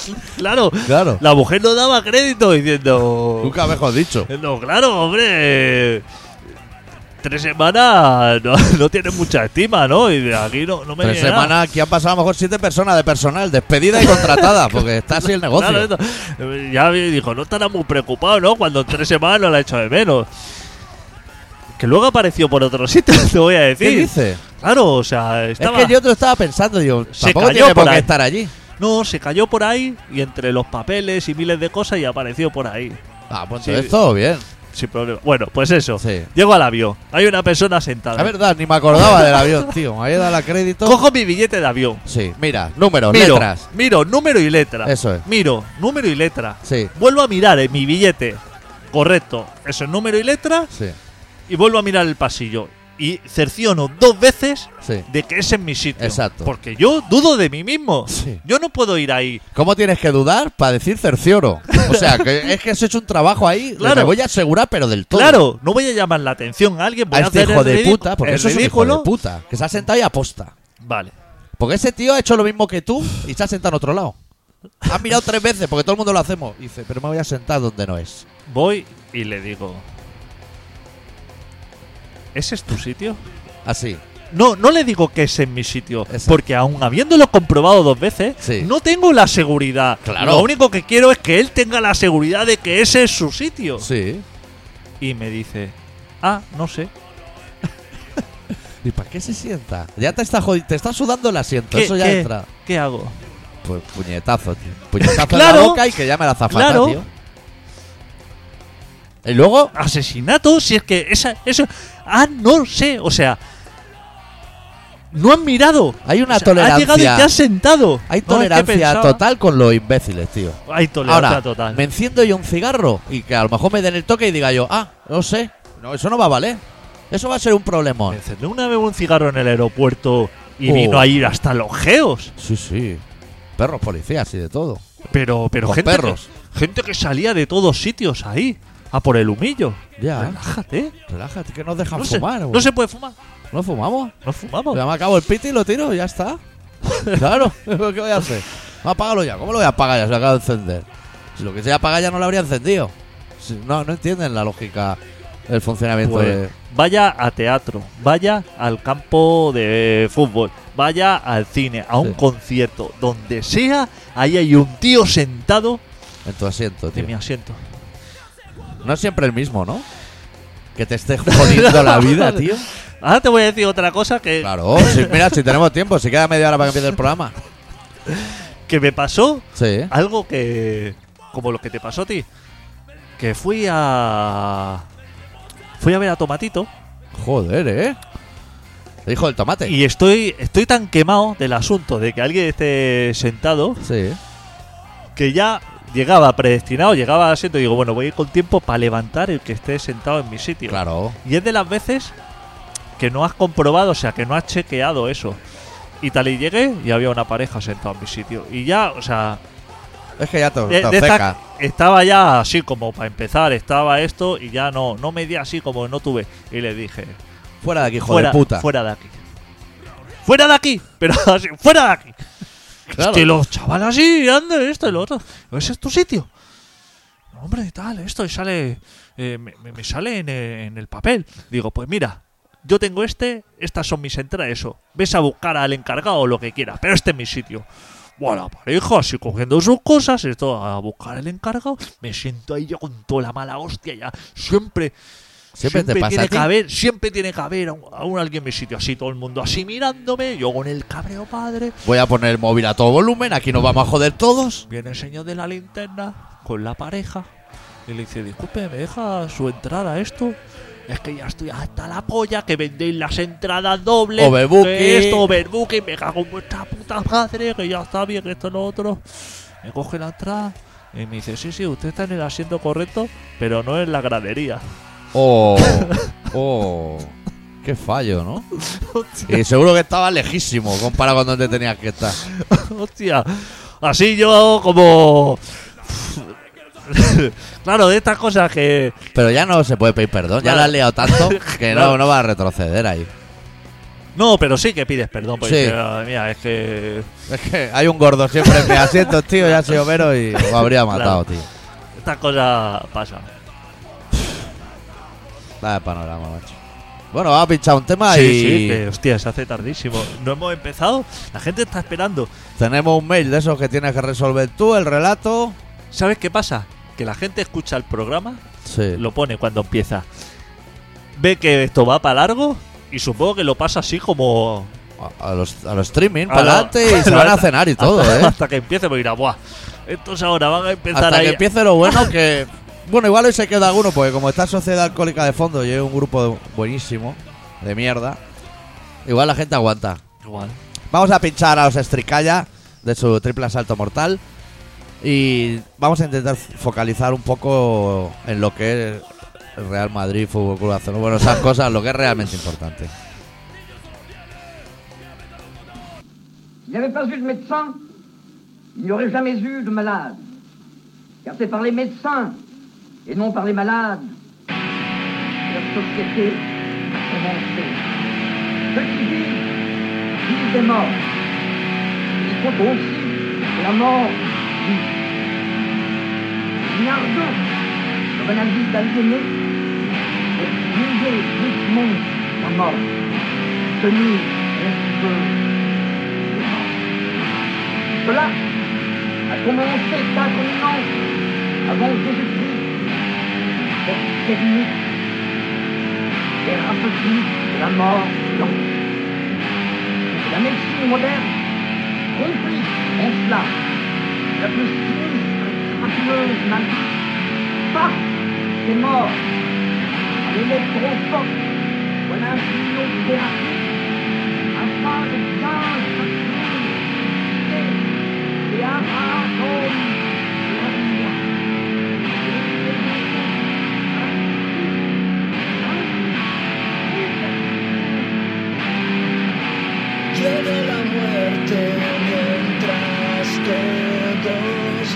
claro, Claro. la mujer no daba crédito diciendo... Nunca mejor dicho. No, claro, hombre. Tres semanas no, no tiene mucha estima, ¿no? Y de aquí no, no me Tres nada. semanas, aquí han pasado a lo mejor siete personas de personal, despedida y contratada, porque está así el negocio. Claro, eh, ya dijo, no estará muy preocupado, ¿no? Cuando en tres semanas no la he hecho de menos. Que luego apareció por otro sitio, te voy a decir. ¿Qué dice? Claro, o sea, estaba... Es que yo te lo estaba pensando, digo, Se tampoco cayó tiene por por qué estar allí. No, se cayó por ahí y entre los papeles y miles de cosas y apareció por ahí. Ah, pues Sí. entonces todo bien. Sin problema. Bueno, pues eso. Sí. Llego al avión. Hay una persona sentada. Es verdad, ni me acordaba del avión, tío. Me había dado la crédito. Cojo mi billete de avión. Sí, mira, números, Miro, letras. miro número y letra. Eso es. Miro número y letra. Sí, Vuelvo a mirar en mi billete. Correcto. Eso es número y letra. sí, Y vuelvo a mirar el pasillo. Y cerciono dos veces sí. de que ese es mi sitio. Exacto. Porque yo dudo de mí mismo. Sí. Yo no puedo ir ahí. ¿Cómo tienes que dudar para decir cercioro? O sea, que es que has hecho un trabajo ahí. Claro. Me voy a asegurar, pero del todo. Claro, no voy a llamar la atención a alguien. Voy a a, este hacer hijo de puta, porque eso es un hijo de puta. Que se ha sentado y aposta. Vale. Porque ese tío ha hecho lo mismo que tú y se ha sentado en otro lado. Ha mirado tres veces, porque todo el mundo lo hacemos. Y dice, pero me voy a sentar donde no es. Voy y le digo. ¿Ese es tu sitio? Así. No, no le digo que ese es mi sitio, Exacto. porque aun habiéndolo comprobado dos veces, Sí. no tengo la seguridad. Claro. Lo único que quiero es que él tenga la seguridad de que ese es su sitio. Sí. Y me dice, ah, no sé. ¿Y para qué se sienta? Ya te está jodi- te está sudando el asiento. ¿Qué, Eso ya qué- entra. ¿Qué hago? Pues puñetazo, tío. Puñetazo en Claro. la boca y que llame a la zafata, Claro. tío. Y luego, ¿Asesinato? Si es que esa, eso... Ah, no sé, o sea... No han mirado. hay una O sea, Ha llegado y tolerancia. te has sentado. Hay tolerancia total con los imbéciles, tío. Hay tolerancia Ahora, total. me enciendo yo un cigarro y que a lo mejor me den el toque y diga yo, ah, no sé. No, eso no va a valer. Eso va a ser un Me problemón. encendí una vez un cigarro en el aeropuerto y Oh. vino a ir hasta los geos. Sí, sí. Perros, policías y de todo. Pero, pero Con gente, perros. Que, gente que salía de todos sitios ahí. A por el humillo. Ya. Relájate. Relájate, que nos dejan No se, fumar. no se puede fumar. ¿No fumamos? No fumamos. Ya me acabo el piti y lo tiro ya está. claro, ¿qué voy a hacer? Apágalo ya. ¿Cómo lo voy a apagar ya? Se lo acaba de encender. Si lo que se apaga ya no lo habría encendido. Si- no, no entienden la lógica del funcionamiento Pues, de... vaya a teatro, vaya al campo de fútbol, vaya al cine, a un Sí. concierto, donde sea, ahí hay un tío sentado en tu asiento, tío. mi asiento. No es siempre el mismo, ¿no? Que te esté jodiendo la vida, tío. Ahora te voy a decir otra cosa que, Claro, si- mira, si tenemos tiempo, si queda media hora para que empiece el programa. que me pasó Sí. algo que. como lo que te pasó a ti. Que fui a. Fui a ver a Tomatito Joder, ¿eh? El hijo del tomate. y estoy, estoy tan quemado del asunto de que alguien esté sentado Sí. que ya llegaba predestinado, llegaba al asiento y digo, bueno, voy a ir con tiempo para levantar el que esté sentado en mi sitio. Claro. Y es de las veces que no has comprobado, o sea, que no has chequeado eso. Y tal y llegué y había una pareja sentada en mi sitio. Y ya, o sea, Es que ya te, de- te de esta- estaba ya así como para empezar, estaba esto y ya no, no me di así como no tuve. Y le dije, Fuera de aquí, hijo fuera, de puta. fuera de aquí. Fuera de aquí, pero así, fuera de aquí. Claro. Es que los chavales así, anda, esto y lo otro. ¿Ese es tu sitio? hombre, tal, esto, y sale, eh, me, me- sale en, eh, en el papel. Digo, pues mira, yo tengo este, estas son mis entradas, eso. Ves a buscar al encargado o lo que quieras, pero este es mi sitio. Bueno, pareja, así cogiendo sus cosas, esto a buscar al encargado, me siento ahí yo con toda la mala hostia ya. Siempre, Siempre te pasa tiene que haber, siempre tiene que haber a un, a un alguien en mi sitio, así todo el mundo así mirándome, yo con el cabreo padre. Voy a poner el móvil a todo volumen, aquí nos vamos a joder todos. Viene el señor de la linterna con la pareja y le dice, disculpe, ¿me deja su entrada esto? Es que ya estoy hasta la polla que vendéis las entradas dobles. Overbooking. esto, overbooking, me cago en vuestra puta madre, que ya está bien, que esto lo otro. Me coge la entrada y me dice, sí, sí, usted está en el asiento correcto, pero no en la gradería. Oh, oh. Qué fallo, ¿no? Y seguro que estaba lejísimo comparado con donde tenías que estar. Hostia, así yo como... claro, de estas cosas que... Pero ya no se puede pedir perdón, ya la has liado tanto que no, no va a retroceder ahí. No, pero sí que pides perdón. Porque Sí. "Ah, mira, es que Es que hay un gordo siempre en mi asiento, tío, ya ha sido mero y lo habría matado, tío. estas cosas pasan. Vaya panorama, macho. Bueno, vamos a pinchar un tema Sí, y sí, que hostia, se hace tardísimo. No hemos empezado, la gente está esperando. tenemos un mail de esos que tienes que resolver tú, el relato. ¿Sabes qué pasa? Que la gente escucha el programa, Sí. lo pone cuando empieza. Ve que esto va para largo y supongo que lo pasa así como. A, a los, a los streaming, para la- adelante y se van a cenar y todo, hasta, ¿eh? Hasta que empiece, porque dirá, ¡buah! Estos ahora van a empezar Hasta ahí. que empiece lo bueno que... Bueno, igual hoy se queda alguno, porque como está Sociedad Alcohólica de fondo y es un grupo buenísimo, de mierda, igual la gente aguanta. Igual. Vamos a pinchar a los Estricalla de su triple asalto mortal y vamos a intentar focalizar un poco en lo que es el Real Madrid, Fútbol Club Barcelona, bueno, esas cosas, lo que es realmente importante. S'il n'y avait pas eu de médecins, il n'y aurait jamais eu de malades. Car c'est par les médecins et non par les malades la société a commencé. Ceux qui vivent, vivent des morts. Il faut aussi que la mort vive. Guinardot, comme un indice aliéné, pour bouger doucement la mort, tenir un peu les morts. Cela a commencé synchronisant avant Jésus-Christ destiny Det er fantasi, det er mat, det er medisin moderne. Grundpris, Tesla. Det er præcis, kraftmødet, man Fuck, det er mort. Og det er lidt brugfuck. Hvordan er det nu, det er Han har det klart, mientras todos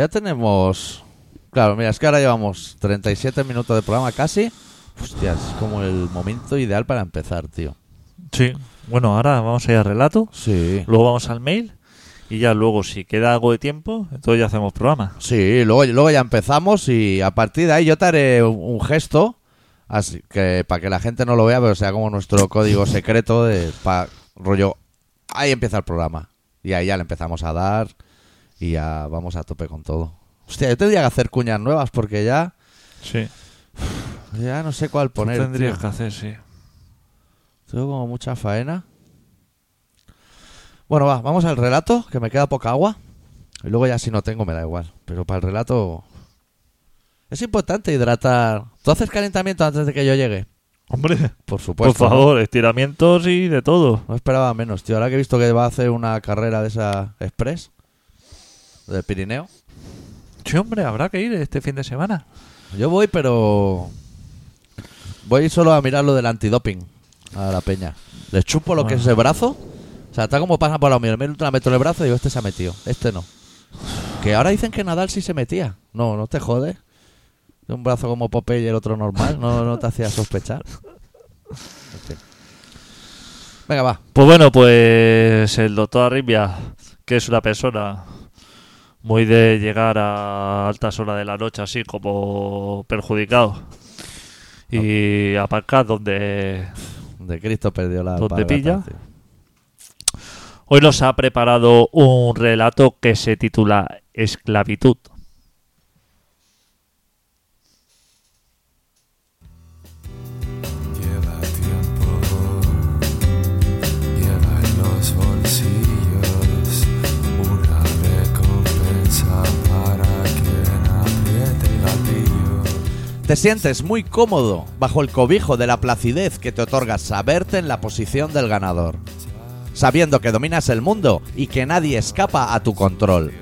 ya tenemos. Claro, mira, es que ahora llevamos 37 minutos de programa casi. Hostia, es como el momento ideal para empezar, tío. Sí. Bueno, ahora vamos a ir al relato, Sí. luego vamos al mail y ya luego, si queda algo de tiempo, entonces ya hacemos programa. Sí, luego, luego ya empezamos y a partir de ahí yo te haré un, un gesto así que para que la gente no lo vea, pero sea como nuestro código secreto de pa, rollo. Ahí empieza el programa. Y ahí ya le empezamos a dar y ya vamos a tope con todo. Hostia, yo tendría que hacer cuñas nuevas porque ya, Sí. ya no sé cuál poner. Tendrías tío. que hacer, sí. Tengo como mucha faena. Bueno, va, vamos al relato, que me queda poca agua. Y luego ya si no tengo me da igual. Pero para el relato... Es importante hidratar. ¿Tú haces calentamiento antes de que yo llegue? Hombre, Por por supuesto. ¿no? favor, estiramientos y de todo. No esperaba menos, tío. Ahora que he visto que va a hacer una carrera de esa express, del Pirineo. Sí, hombre, habrá que ir este fin de semana. Yo voy, pero... Voy solo a mirar lo del antidoping a la peña. Les chupo lo que es el brazo. O sea, está como pasa por la mío. Me ultra meto en el brazo y digo, este se ha metido. Este no. Que ahora dicen que Nadal sí se metía. No, no te jode. Un brazo como Popeye y el otro normal. No, no te hacía sospechar. En fin. Venga, va. Pues bueno, pues el doctor Arribia, que es una persona muy de llegar a altas horas de la noche así como perjudicado y aparcar donde De Cristo perdió la ¿Dónde palabra, pilla? hoy nos ha preparado un relato que se titula Esclavitud. Te sientes muy cómodo bajo el cobijo de la placidez que te otorga saberte en la posición del ganador, sabiendo que dominas el mundo y que nadie escapa a tu control,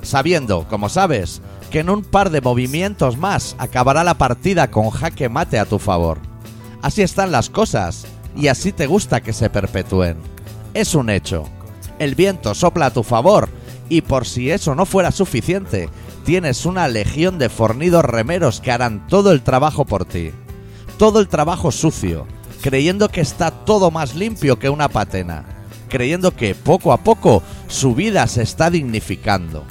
sabiendo, como sabes, que en un par de movimientos más acabará la partida con jaque mate a tu favor. Así están las cosas y así te gusta que se perpetúen. Es un hecho. El viento sopla a tu favor y por si eso no fuera suficiente, tienes una legión de fornidos remeros que harán todo el trabajo por ti. Todo el trabajo sucio, creyendo que está todo más limpio que una patena, creyendo que poco a poco su vida se está dignificando.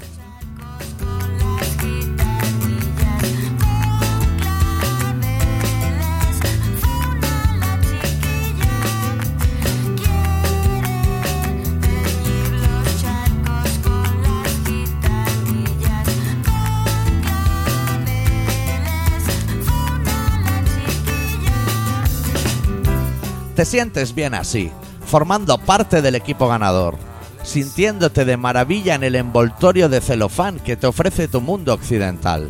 Te sientes bien así, formando parte del equipo ganador, sintiéndote de maravilla en el envoltorio de celofán que te ofrece tu mundo occidental.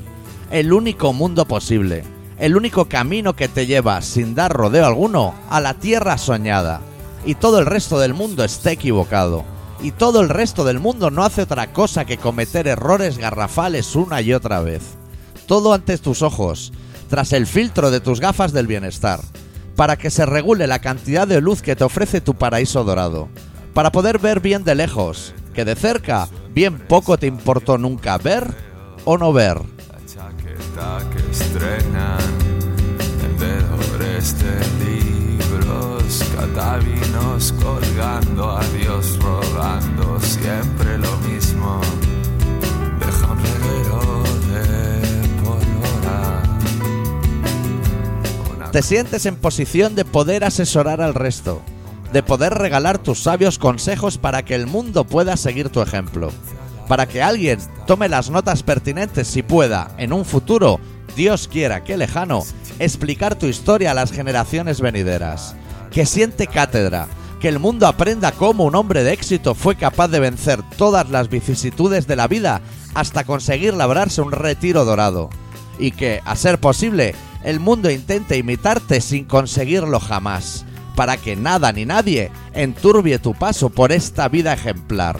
El único mundo posible, el único camino que te lleva, sin dar rodeo alguno, a la tierra soñada. Y todo el resto del mundo está equivocado. Y todo el resto del mundo no hace otra cosa que cometer errores garrafales una y otra vez. Todo ante tus ojos, tras el filtro de tus gafas del bienestar para que se regule la cantidad de luz que te ofrece tu paraíso dorado, para poder ver bien de lejos, que de cerca bien poco te importó nunca ver o no ver. Colgando, rogando, siempre lo mismo. Te sientes en posición de poder asesorar al resto, de poder regalar tus sabios consejos para que el mundo pueda seguir tu ejemplo, para que alguien tome las notas pertinentes y pueda, en un futuro, Dios quiera que lejano, explicar tu historia a las generaciones venideras. Que siente cátedra, que el mundo aprenda cómo un hombre de éxito fue capaz de vencer todas las vicisitudes de la vida hasta conseguir labrarse un retiro dorado y que, a ser posible, el mundo intente imitarte sin conseguirlo jamás, para que nada ni nadie enturbie tu paso por esta vida ejemplar.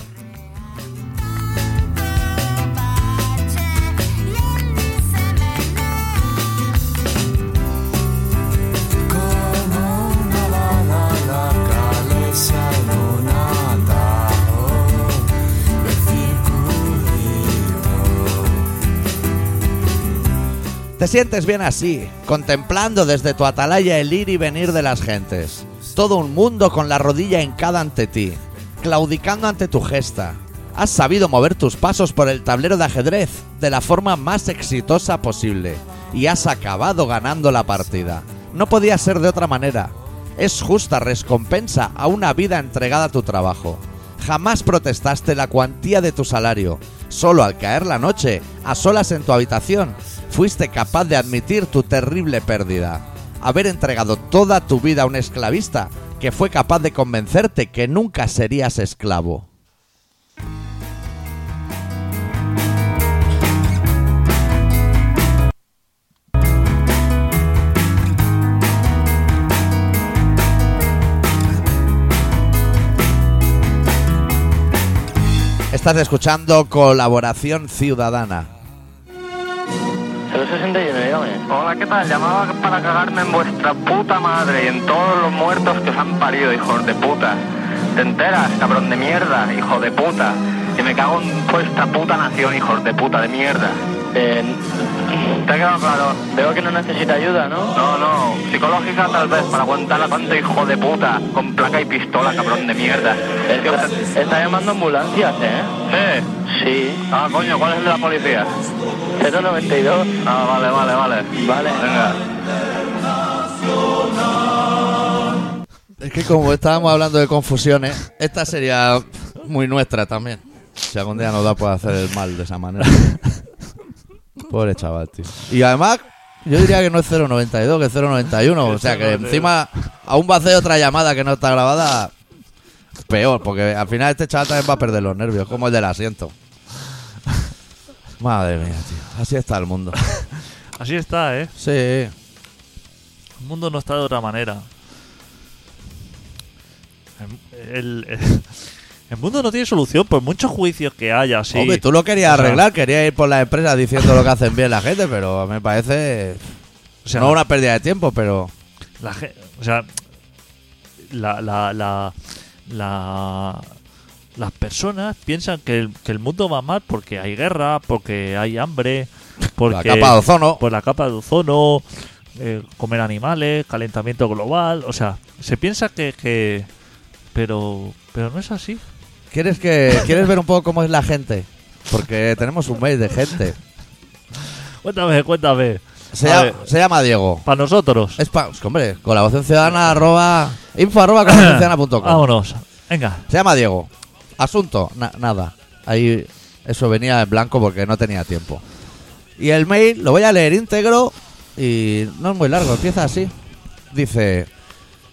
Te sientes bien así, contemplando desde tu atalaya el ir y venir de las gentes. Todo un mundo con la rodilla hincada ante ti, claudicando ante tu gesta. Has sabido mover tus pasos por el tablero de ajedrez de la forma más exitosa posible y has acabado ganando la partida. No podía ser de otra manera. Es justa recompensa a una vida entregada a tu trabajo. Jamás protestaste la cuantía de tu salario. Solo al caer la noche, a solas en tu habitación, fuiste capaz de admitir tu terrible pérdida. Haber entregado toda tu vida a un esclavista que fue capaz de convencerte que nunca serías esclavo. Estás escuchando Colaboración Ciudadana. 061, dígame. Hola, ¿qué tal? Llamaba para cagarme en vuestra puta madre y en todos los muertos que os han parido, hijos de puta. ¿Te enteras, cabrón de mierda, hijo de puta? Que me cago en vuestra puta nación, hijos de puta de mierda. Eh, ¿Te ha quedado claro? veo que no necesita ayuda, ¿no? No, no, psicológica tal vez, para aguantar a tanto hijo de puta, con placa y pistola, cabrón de mierda. Está, está llamando ambulancias, ¿eh? Sí. Sí. Ah, coño, ¿cuál es el de la policía? 092. Ah, vale, vale, vale. Vale. Venga. Es que como estábamos hablando de confusiones, esta sería muy nuestra también. Si algún día nos da por hacer el mal de esa manera. Pobre chaval, tío. Y además, yo diría que no es 092, que es 091. O sea que encima aún va a hacer otra llamada que no está grabada. Peor, porque al final este chaval también va a perder los nervios, como el del asiento. Madre mía, tío. Así está el mundo. Así está, ¿eh? Sí. El mundo no está de otra manera. El, el- el mundo no tiene solución por muchos juicios que haya, así. Hombre, tú lo querías O sea, arreglar, querías ir por las empresas diciendo lo que hacen bien la gente, pero me parece. O sea, no una pérdida de tiempo, pero. la o sea, la, la, la, la- las personas piensan que el, que el mundo va mal porque hay guerra, porque hay hambre, porque la capa de ozono. por la capa de ozono, eh, comer animales, calentamiento global, o sea, se piensa que, que pero pero no es así. ¿Quieres, que, ¿Quieres ver un poco cómo es la gente? Porque tenemos un mail de gente. Cuéntame, cuéntame. Se, A llama, ver, se llama Diego. para nosotros. Es pa- hombre, colaboración ciudadana arroba, info arroba colaboracionciudadana.com. Vámonos. Venga. Se llama Diego. Asunto, na- nada. Ahí eso venía en blanco porque no tenía tiempo. Y el mail lo voy a leer íntegro y no es muy largo, empieza así. Dice,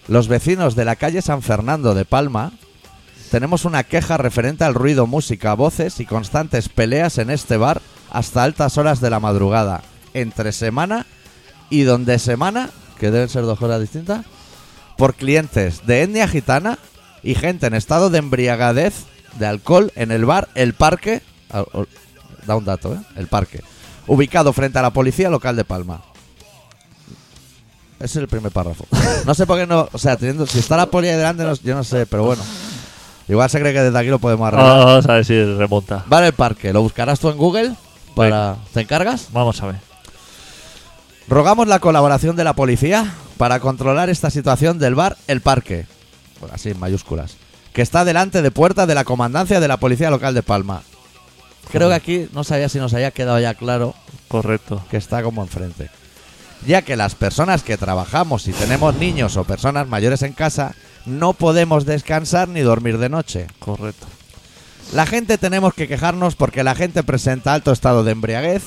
los vecinos de la calle San Fernando de Palma tenemos una queja referente al ruido, música, voces y constantes peleas en este bar hasta altas horas de la madrugada, entre semana y donde semana, que deben ser dos horas distintas, por clientes de etnia gitana y gente en estado de embriagadez de alcohol en el bar El Parque. Da un dato, ¿eh? El Parque. Ubicado frente a la policía local de Palma. Ese es el primer párrafo. No sé por qué no. O sea, teniendo, si está la poli ahí delante, no- yo no sé, pero bueno. Igual se cree que desde aquí lo podemos arreglar. Vamos a ver si remonta. Bar El Parque, lo buscarás tú en Google. Para, ¿Te encargas? Vamos a ver. Rogamos la colaboración de la policía para controlar esta situación del bar El Parque, bueno, así en mayúsculas, que está delante de puerta de la comandancia de la policía local de Palma. Creo que aquí no sabía si nos había quedado ya claro Correcto. que está como enfrente. Ya que las personas que trabajamos y tenemos niños o personas mayores en casa, no podemos descansar ni dormir de noche. Correcto. La gente tenemos que quejarnos porque la gente presenta alto estado de embriaguez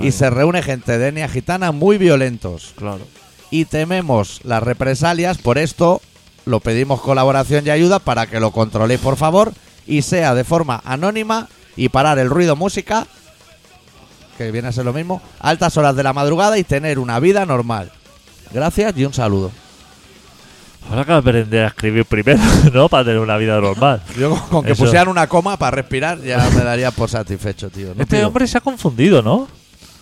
y se reúne gente de etnia gitana muy violentos Claro. y tememos las represalias, por esto lo pedimos colaboración y ayuda para que lo controléis por favor y sea de forma anónima y parar el ruido música, que viene a ser lo mismo, altas horas de la madrugada y tener una vida normal. Gracias y un saludo. Habrá que aprender a escribir primero, ¿no? Para tener una vida normal. Yo con- con que Eso. pusieran una coma para respirar ya me daría por satisfecho, tío. No Este hombre se ha confundido, ¿no?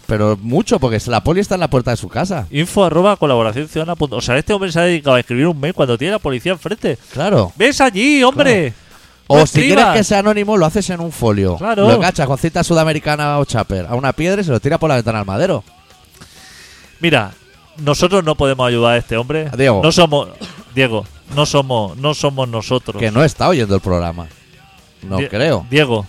Pero mucho, porque la poli está en la puerta de su casa. Info arroba colaboración ciudadana. punto- O sea, este hombre se ha dedicado a escribir un mail cuando tiene la policía enfrente. Claro. ¡Ves allí, hombre! O si quieres que sea anónimo, lo haces en un folio. Claro. Lo enganchas con cinta sudamericana o chaper a una piedra y se lo tira por la ventana al madero. Mira, nosotros no podemos ayudar a este hombre. Diego. No somos. Diego, no somos, no somos nosotros. Que no está oyendo el programa. No Die- creo. Diego,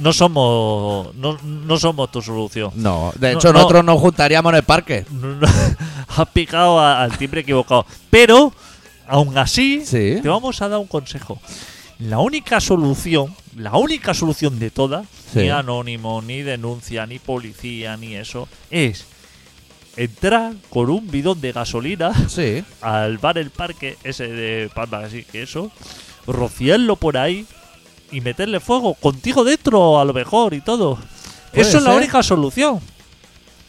no somos. No, no somos tu solución. No, de hecho no. nosotros nos juntaríamos en el parque. Has picado a- al timbre equivocado. Pero, aún así, Sí. te vamos a dar un consejo. La única solución, la única solución de todas, Sí. ni anónimo, ni denuncia, ni policía, ni eso, es entrar con un bidón de gasolina Sí. al bar El Parque, ese de Palma, así que eso, rociarlo por ahí y meterle fuego contigo dentro, a lo mejor y todo. Eso es la única solución.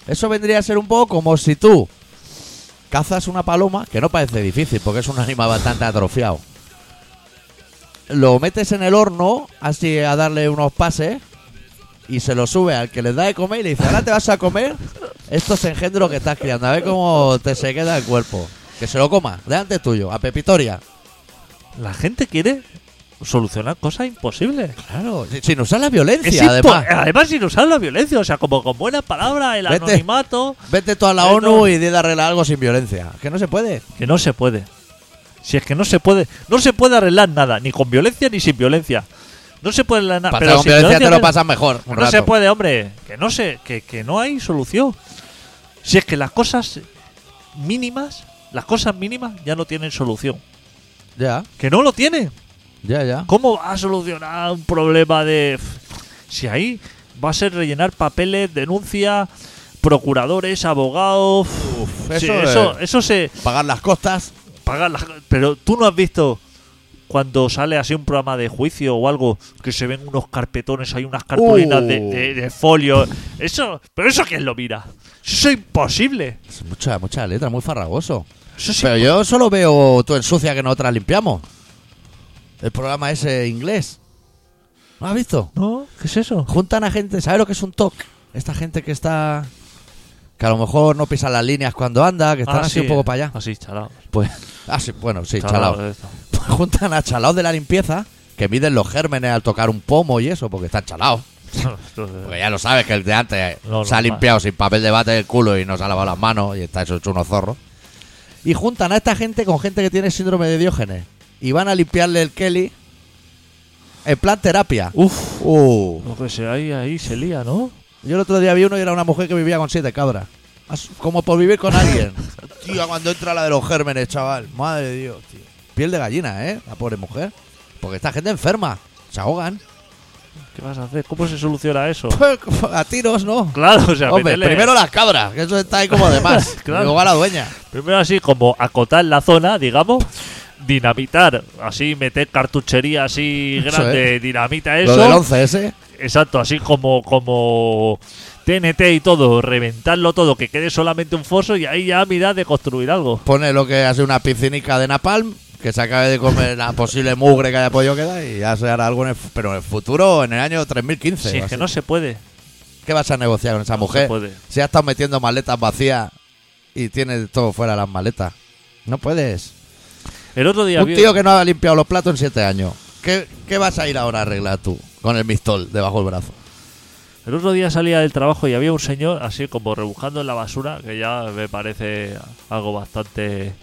Eso vendría a ser un poco como si tú cazas una paloma, que no parece difícil porque es un animal bastante atrofiado. Lo metes en el horno, así a darle unos pases, y se lo sube al que le da de comer y le dice, ahora te vas a comer estos engendros que estás criando, a ver cómo te se queda el cuerpo. Que se lo coma, delante tuyo, a Pepitoria. La gente quiere solucionar cosas imposibles. Claro, sin usar la violencia, además. además sin usar la violencia, o sea, como con buenas palabras, el Vete. anonimato, Vete tú a la Eso- ONU y de arreglar algo sin violencia. Que no se puede. que no se puede. Si es que no se puede, no se puede arreglar nada, ni con violencia ni sin violencia. No se puede arreglar nada. Pero con sin violencia te lo pasas mejor. No rato. se puede, hombre. Que no se, que, que no hay solución. Si es que las cosas mínimas, las cosas mínimas ya no tienen solución. Ya, Que no lo tienen. ya, ya. ¿Cómo va a solucionar un problema de... Si ahí va a ser rellenar papeles, denuncia, procuradores, abogados... Uf, Sí, eso, eso, es eso se pagar las costas. paga la- Pero tú no has visto cuando sale así un programa de juicio o algo que se ven unos carpetones, hay unas cartulinas de, Uh. de- de folio. Eso, pero eso quién lo mira. Eso es imposible. Es mucha, mucha letra, muy farragoso. Eso Pero yo solo veo tú ensucia que nosotras limpiamos. El programa ese inglés. ¿No has visto? ¿No? ¿Qué es eso? Juntan a gente, ¿sabes lo que es un TOC? Esta gente que está. Que a lo mejor no pisan las líneas cuando anda, que están Ah, así sí, un poco para allá. Así, chalao. Pues. Ah, sí, bueno, sí, Chalao. Pues juntan a chalaos de la limpieza que miden los gérmenes al tocar un pomo y eso, porque están chalaos. Porque ya lo sabes que el de antes No, se ha limpiado sin papel de bate el culo y no se ha lavado las manos y está eso hecho unos zorros. Y juntan a esta gente con gente que tiene síndrome de Diógenes. Y van a limpiarle el Kelly en plan terapia. Uf, Uh. lo que se ahí, ahí se lía, ¿no? Yo el otro día vi uno y era una mujer que vivía con siete cabras. Como por vivir con alguien. Tío, cuando entra la de los gérmenes, chaval. Madre de Dios, tío. Piel de gallina, ¿eh? La pobre mujer. Porque esta gente enferma. Se ahogan. ¿Qué vas a hacer? ¿Cómo se soluciona eso? A tiros, ¿no? Claro, o sea, Hombre, primero las cabras, que eso está ahí como de más. Claro. Luego a la dueña. Primero así como acotar la zona, digamos, dinamitar, así meter cartuchería así Eso grande, dinamita Lo eso. del 11 ese. Exacto, así como como TNT y todo, reventarlo todo, que quede solamente un foso y ahí ya mirar de construir algo. Pone lo que hace una piscinica de napalm, que se acabe de comer la posible mugre que haya podido quedar y ya se hará algo en el, pero en el futuro, en el año 3015. Si es que así. no se puede. ¿Qué vas a negociar con esa No mujer? se puede. Si ha estado metiendo maletas vacías y tiene todo fuera las maletas. No puedes. El otro día Un vi- tío que no ha limpiado los platos en siete años. ¿Qué, qué vas a ir ahora a arreglar tú con el mistol debajo del brazo? El otro día salía del trabajo y había un señor así como rebujando en la basura, que ya me parece algo bastante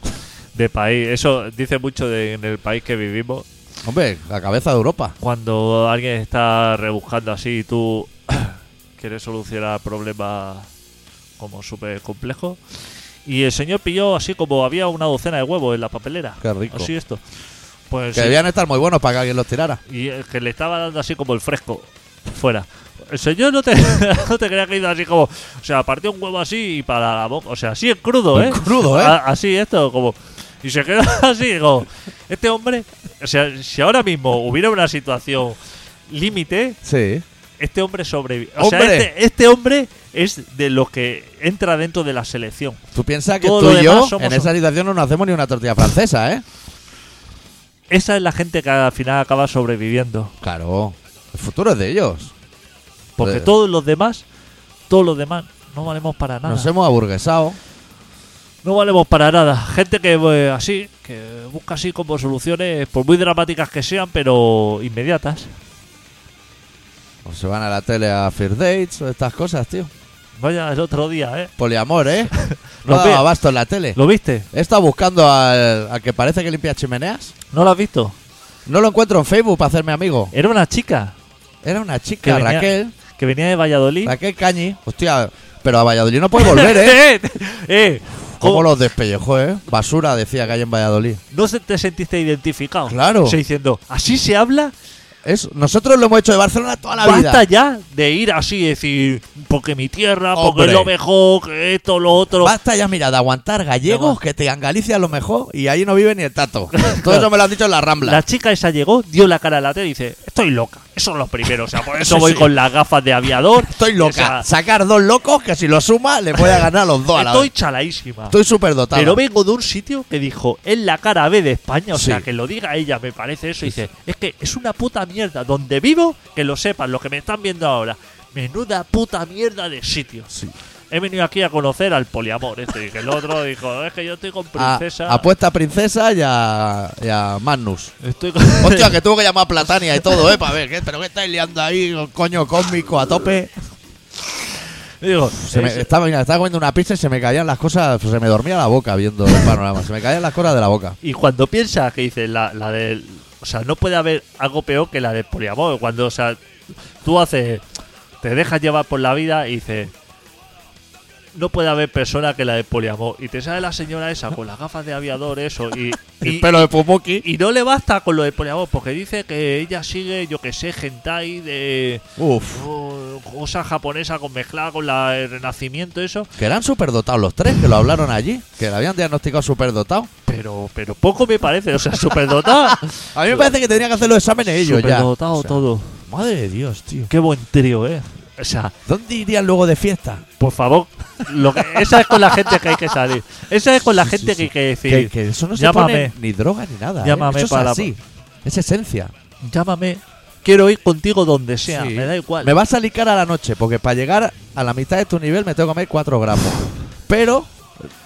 de país. Eso dice mucho de en el país que vivimos. Hombre, la cabeza de Europa. Cuando alguien está rebuscando así y tú quieres solucionar problemas como súper complejos. Y el señor pilló así como había una docena de huevos en la papelera. Qué rico. Así esto. Pues Que sí, debían estar muy buenos para que alguien los tirara. y que le estaba dando así como el fresco fuera. El señor no te, no te creas que iba así como. O sea, partió un huevo así y para la boca. O sea, así en crudo, En ¿eh? crudo, ¿eh? A- así esto, como. Y se quedó así, digo. Este hombre. O sea, si ahora mismo hubiera una situación límite, Sí. este hombre sobrevive. O sea, ¡Hombre! este, este hombre es de los que entra dentro de la selección. Tú piensas que Todo tú y yo somos- en esa situación no nos hacemos ni una tortilla francesa, ¿eh? Esa es la gente que al final acaba sobreviviendo. Claro. El futuro es de ellos. Porque Joder. todos los demás, todos los demás, no valemos para nada. Nos hemos aburguesado. No valemos para nada. Gente que eh, así, que busca así como soluciones, por muy dramáticas que sean, pero inmediatas. O se van a la tele a First Dates o estas cosas, tío. Vaya, el otro día, ¿eh? Poliamor, ¿eh? No Lo daba abasto en la tele. ¿Lo viste? He estado buscando al, al que parece que limpia chimeneas. ¿No lo has visto? No lo encuentro en Facebook para hacerme amigo. Era una chica Era una que chica, venía, Raquel. Que venía de Valladolid. Raquel Cañi. Hostia, pero a Valladolid no puede volver, ¿eh? ¡Eh! ¡Eh! ¿Cómo ¿Cómo los despellejó, eh? Basura, decía que hay en Valladolid. ¿No se- te sentiste identificado? Claro. O sea, diciendo, ¿así se habla? Es, nosotros lo hemos hecho de Barcelona toda la Basta vida. ya de ir así y decir, porque mi tierra, porque Hombre. es lo mejor, que esto, lo otro. Basta ya, mira, de aguantar gallegos que te en Galicia lo mejor y ahí no vive ni el tato. Todo eso me lo han dicho en la Rambla. La chica esa llegó, dio la cara a la tele y dice, estoy loca. Eso es lo primero. O sea, por eso voy sí. con las gafas de aviador. Estoy loca. O sea, Sacar dos locos que si lo suma le voy a ganar a los dos a la estoy vez. chaladísima. Estoy súper dotado. Pero vengo de un sitio que dijo, es la cara B de España. O Sí. sea, que lo diga ella, me parece eso. Y dice, es que es una puta mierda. Donde vivo, que lo sepan, los que me están viendo ahora. Menuda puta mierda de sitio. Sí. He venido aquí a conocer al poliamor. Este, y que el otro dijo, es que yo estoy con A- princesa. apuesta a Princesa y a, y a Magnus. Estoy con- Hostia, que tuvo que llamar a Platania y todo, ¿eh? Para ver, ¿qué? ¿pero qué estáis liando ahí? Coño cósmico a tope. Digo, Se me, es- estaba, mira, estaba comiendo una pizza y se me caían las cosas, pues se me dormía la boca viendo el panorama. Se me caían las cosas de la boca. Y cuando piensas que dices la, la del. O sea, no puede haber algo peor que la del poliamor. Cuando, o sea, tú haces. Te dejas llevar por la vida y dices. No puede haber persona que la del poliamor. Y te sale la señora esa con las gafas de aviador, eso. Y, El y, pelo de Pumuki. y no le basta con lo del poliamor, porque dice que ella sigue, yo que sé, hentai de. Uf. cosa japonesa con mezclada con la, el renacimiento, eso. Que eran superdotados los tres, que lo hablaron allí. Que le habían diagnosticado superdotado. Pero, pero poco me parece, o sea, superdotado. A mí me parece que tendrían que hacer los exámenes ellos ya. superdotado O sea, todo. Madre de Dios, tío. Qué buen trío, eh. O sea, ¿Dónde irían luego de fiesta? por favor, lo que, esa es con la gente que hay que salir. Esa es con la gente que hay que decir. Que, que eso no se llámame. pone ni droga ni nada. ¿eh? Llámame es para- así. Es esencia. Llámame. Quiero ir contigo donde sea, me da igual. Me va a salir cara a la noche, porque para llegar a la mitad de tu nivel me tengo que comer 4 gramos. Pero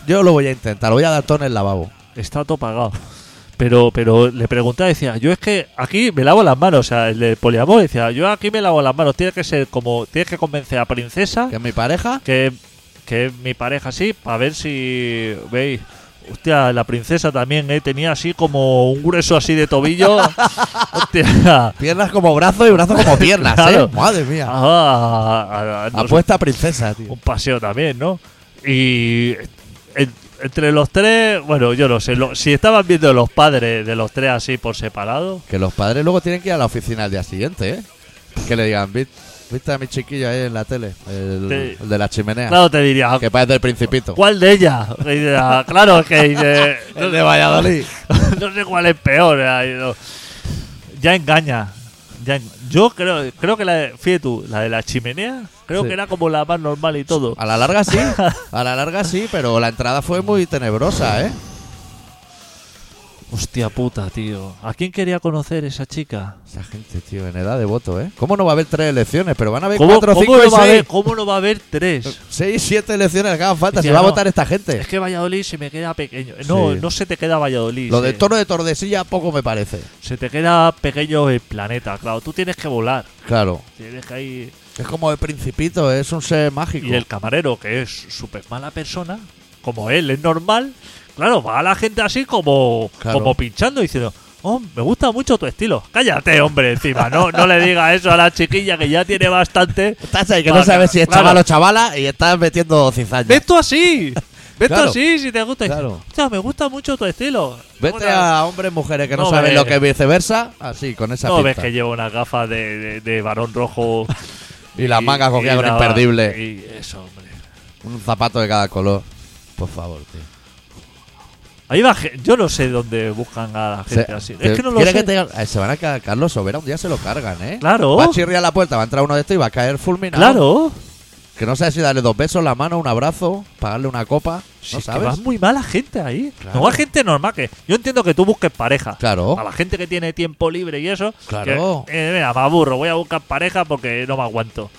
yo lo voy a intentar, lo voy a dar todo en el lavabo. Está todo pagado. Pero, pero le preguntaba, decía, yo es que aquí me lavo las manos, o sea, el de poliamor decía, yo aquí me lavo las manos, tiene que ser como, tienes que convencer a princesa Que mi pareja, que, que es mi pareja así, para ver si veis. Hostia, la princesa también, ¿eh? Tenía así como un grueso así de tobillo. Hostia. piernas como brazos y brazos como piernas, Claro. ¿eh? Madre mía. Ah, ah, ah, no sé, Apuesta princesa, tío. un paseo también, ¿no? Y entre los tres, bueno, yo no sé, lo- si estaban viendo los padres de los tres así por separado, Que los padres luego tienen que ir a la oficina al día siguiente, ¿eh? Que le digan, "Vi- ¿viste a mi chiquillo ahí en la tele? El, de la chimenea. claro, te diría, Que parece el principito. ¿cuál de ellas? Diría, claro, es que dice, no, El de Valladolid. no sé cuál es peor. eh, no. Ya engaña. Ya yo creo, creo que la de, fíjate tú, la de la chimenea, creo Sí. que era como la más normal y todo. A la larga sí, a la larga sí, pero la entrada fue muy tenebrosa, ¿eh? Hostia puta, tío. ¿A quién quería conocer esa chica? Esa gente, tío, en edad de voto, ¿eh? ¿Cómo no va a haber tres elecciones? Pero van a haber ¿Cómo, cuatro, cómo cinco no y va a haber, seis. ¿Cómo no va a haber tres? Seis, siete elecciones que hagan falta. Decía, Se va a votar esta gente. Es que Valladolid se me queda pequeño. No, Sí. no se te queda Valladolid. Lo se, del toro de Tordesilla poco me parece. se te queda pequeño el planeta, claro. Tú tienes que volar. Claro. Tienes que ir. Es como el principito, es un ser mágico. Y el camarero, que es súper mala persona, como él es normal, claro, va a la gente así como, Claro. como pinchando diciendo, oh, me gusta mucho tu estilo. Cállate, hombre, encima, no, no le diga eso a la chiquilla que ya tiene bastante. Estás ahí que no sabes si es claro. chaval o chavala y estás metiendo cizaña. Ve tú así. Ve tú así si te gusta. Claro. "Hostia, me gusta mucho tu estilo. Vete Una- a hombres, mujeres que no, No saben lo que es viceversa, así, con esa No ves que lleva una gafa de, de- de varón rojo. Y las mangas cogidas con imperdible. Y eso, hombre. Un zapato de cada color. Por favor, tío. Ahí va, ge- yo no sé dónde buscan a la gente Se- así. Es que no lo ¿quieres sé. que te? Eh, se van a caer Carlos Sobera, un día se lo cargan, ¿eh? Claro. Va a chirriar la puerta, va a entrar uno de estos y va a caer fulminado. Claro. Que no sabes si darle dos besos, la mano, un abrazo, pagarle una copa. Si ¿No es que sabes? va muy mala gente ahí. Claro. No va gente normal que. Yo entiendo que tú busques pareja. Claro. A la gente que tiene tiempo libre y eso. Claro. que, eh, mira, me aburro, voy a buscar pareja porque no me aguanto.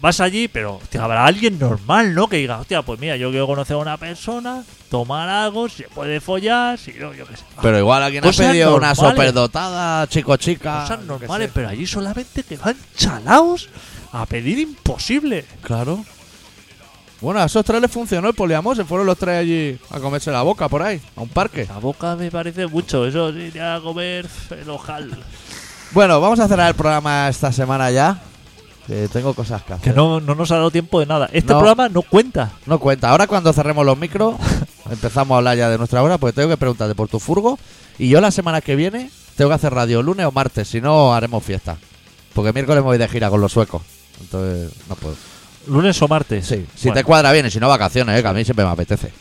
Vas allí, pero hostia, habrá alguien normal, ¿no? Que diga, hostia, pues mira, yo quiero conocer a una persona, tomar algo, si se puede follar, si no, yo qué sé. Pero igual alguien ha pedido una normales. superdotada, chico, chica. Cosas normales, pero allí solamente que van chalaos a pedir imposible. Claro. Bueno, a esos tres les funcionó el poliamor. Se fueron los tres allí a comerse la boca por ahí, a un parque. La boca me parece mucho. Eso sí, ir a comer el ojal. Bueno, vamos a cerrar el programa esta semana ya. Que tengo cosas que hacer. Que no, no nos ha dado tiempo de nada. Este No. programa no cuenta. No cuenta. Ahora cuando cerremos los micros, empezamos a hablar ya de nuestra hora, porque tengo que preguntarte por tu furgo. Y yo la semana que viene tengo que hacer radio lunes o martes, si no haremos fiesta. Porque miércoles me voy de gira con los suecos. Entonces, no puedo. ¿Lunes o martes? Sí, si Bueno, te cuadra bien, y si no vacaciones, eh, que a mí siempre me apetece.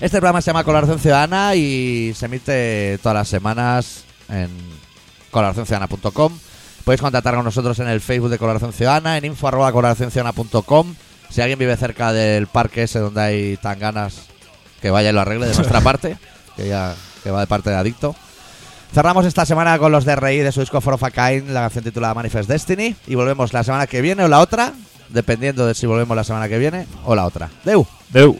Este programa se llama Colaboración Ciudadana y se emite todas las semanas en colaboracionciudadana.com. Podéis contactar con nosotros en el Facebook de Colaboración Ciudadana, en info arroba colaboracionciudadana.com. Si alguien vive cerca del parque ese donde hay tan ganas, que vaya y lo arregle de nuestra parte, que ya que va de parte de Adicto. Cerramos esta semana con los de RI de su disco For of a Kind, la canción titulada Manifest Destiny. Y volvemos la semana que viene o la otra, dependiendo de si volvemos la semana que viene o la otra. Deu. Deu.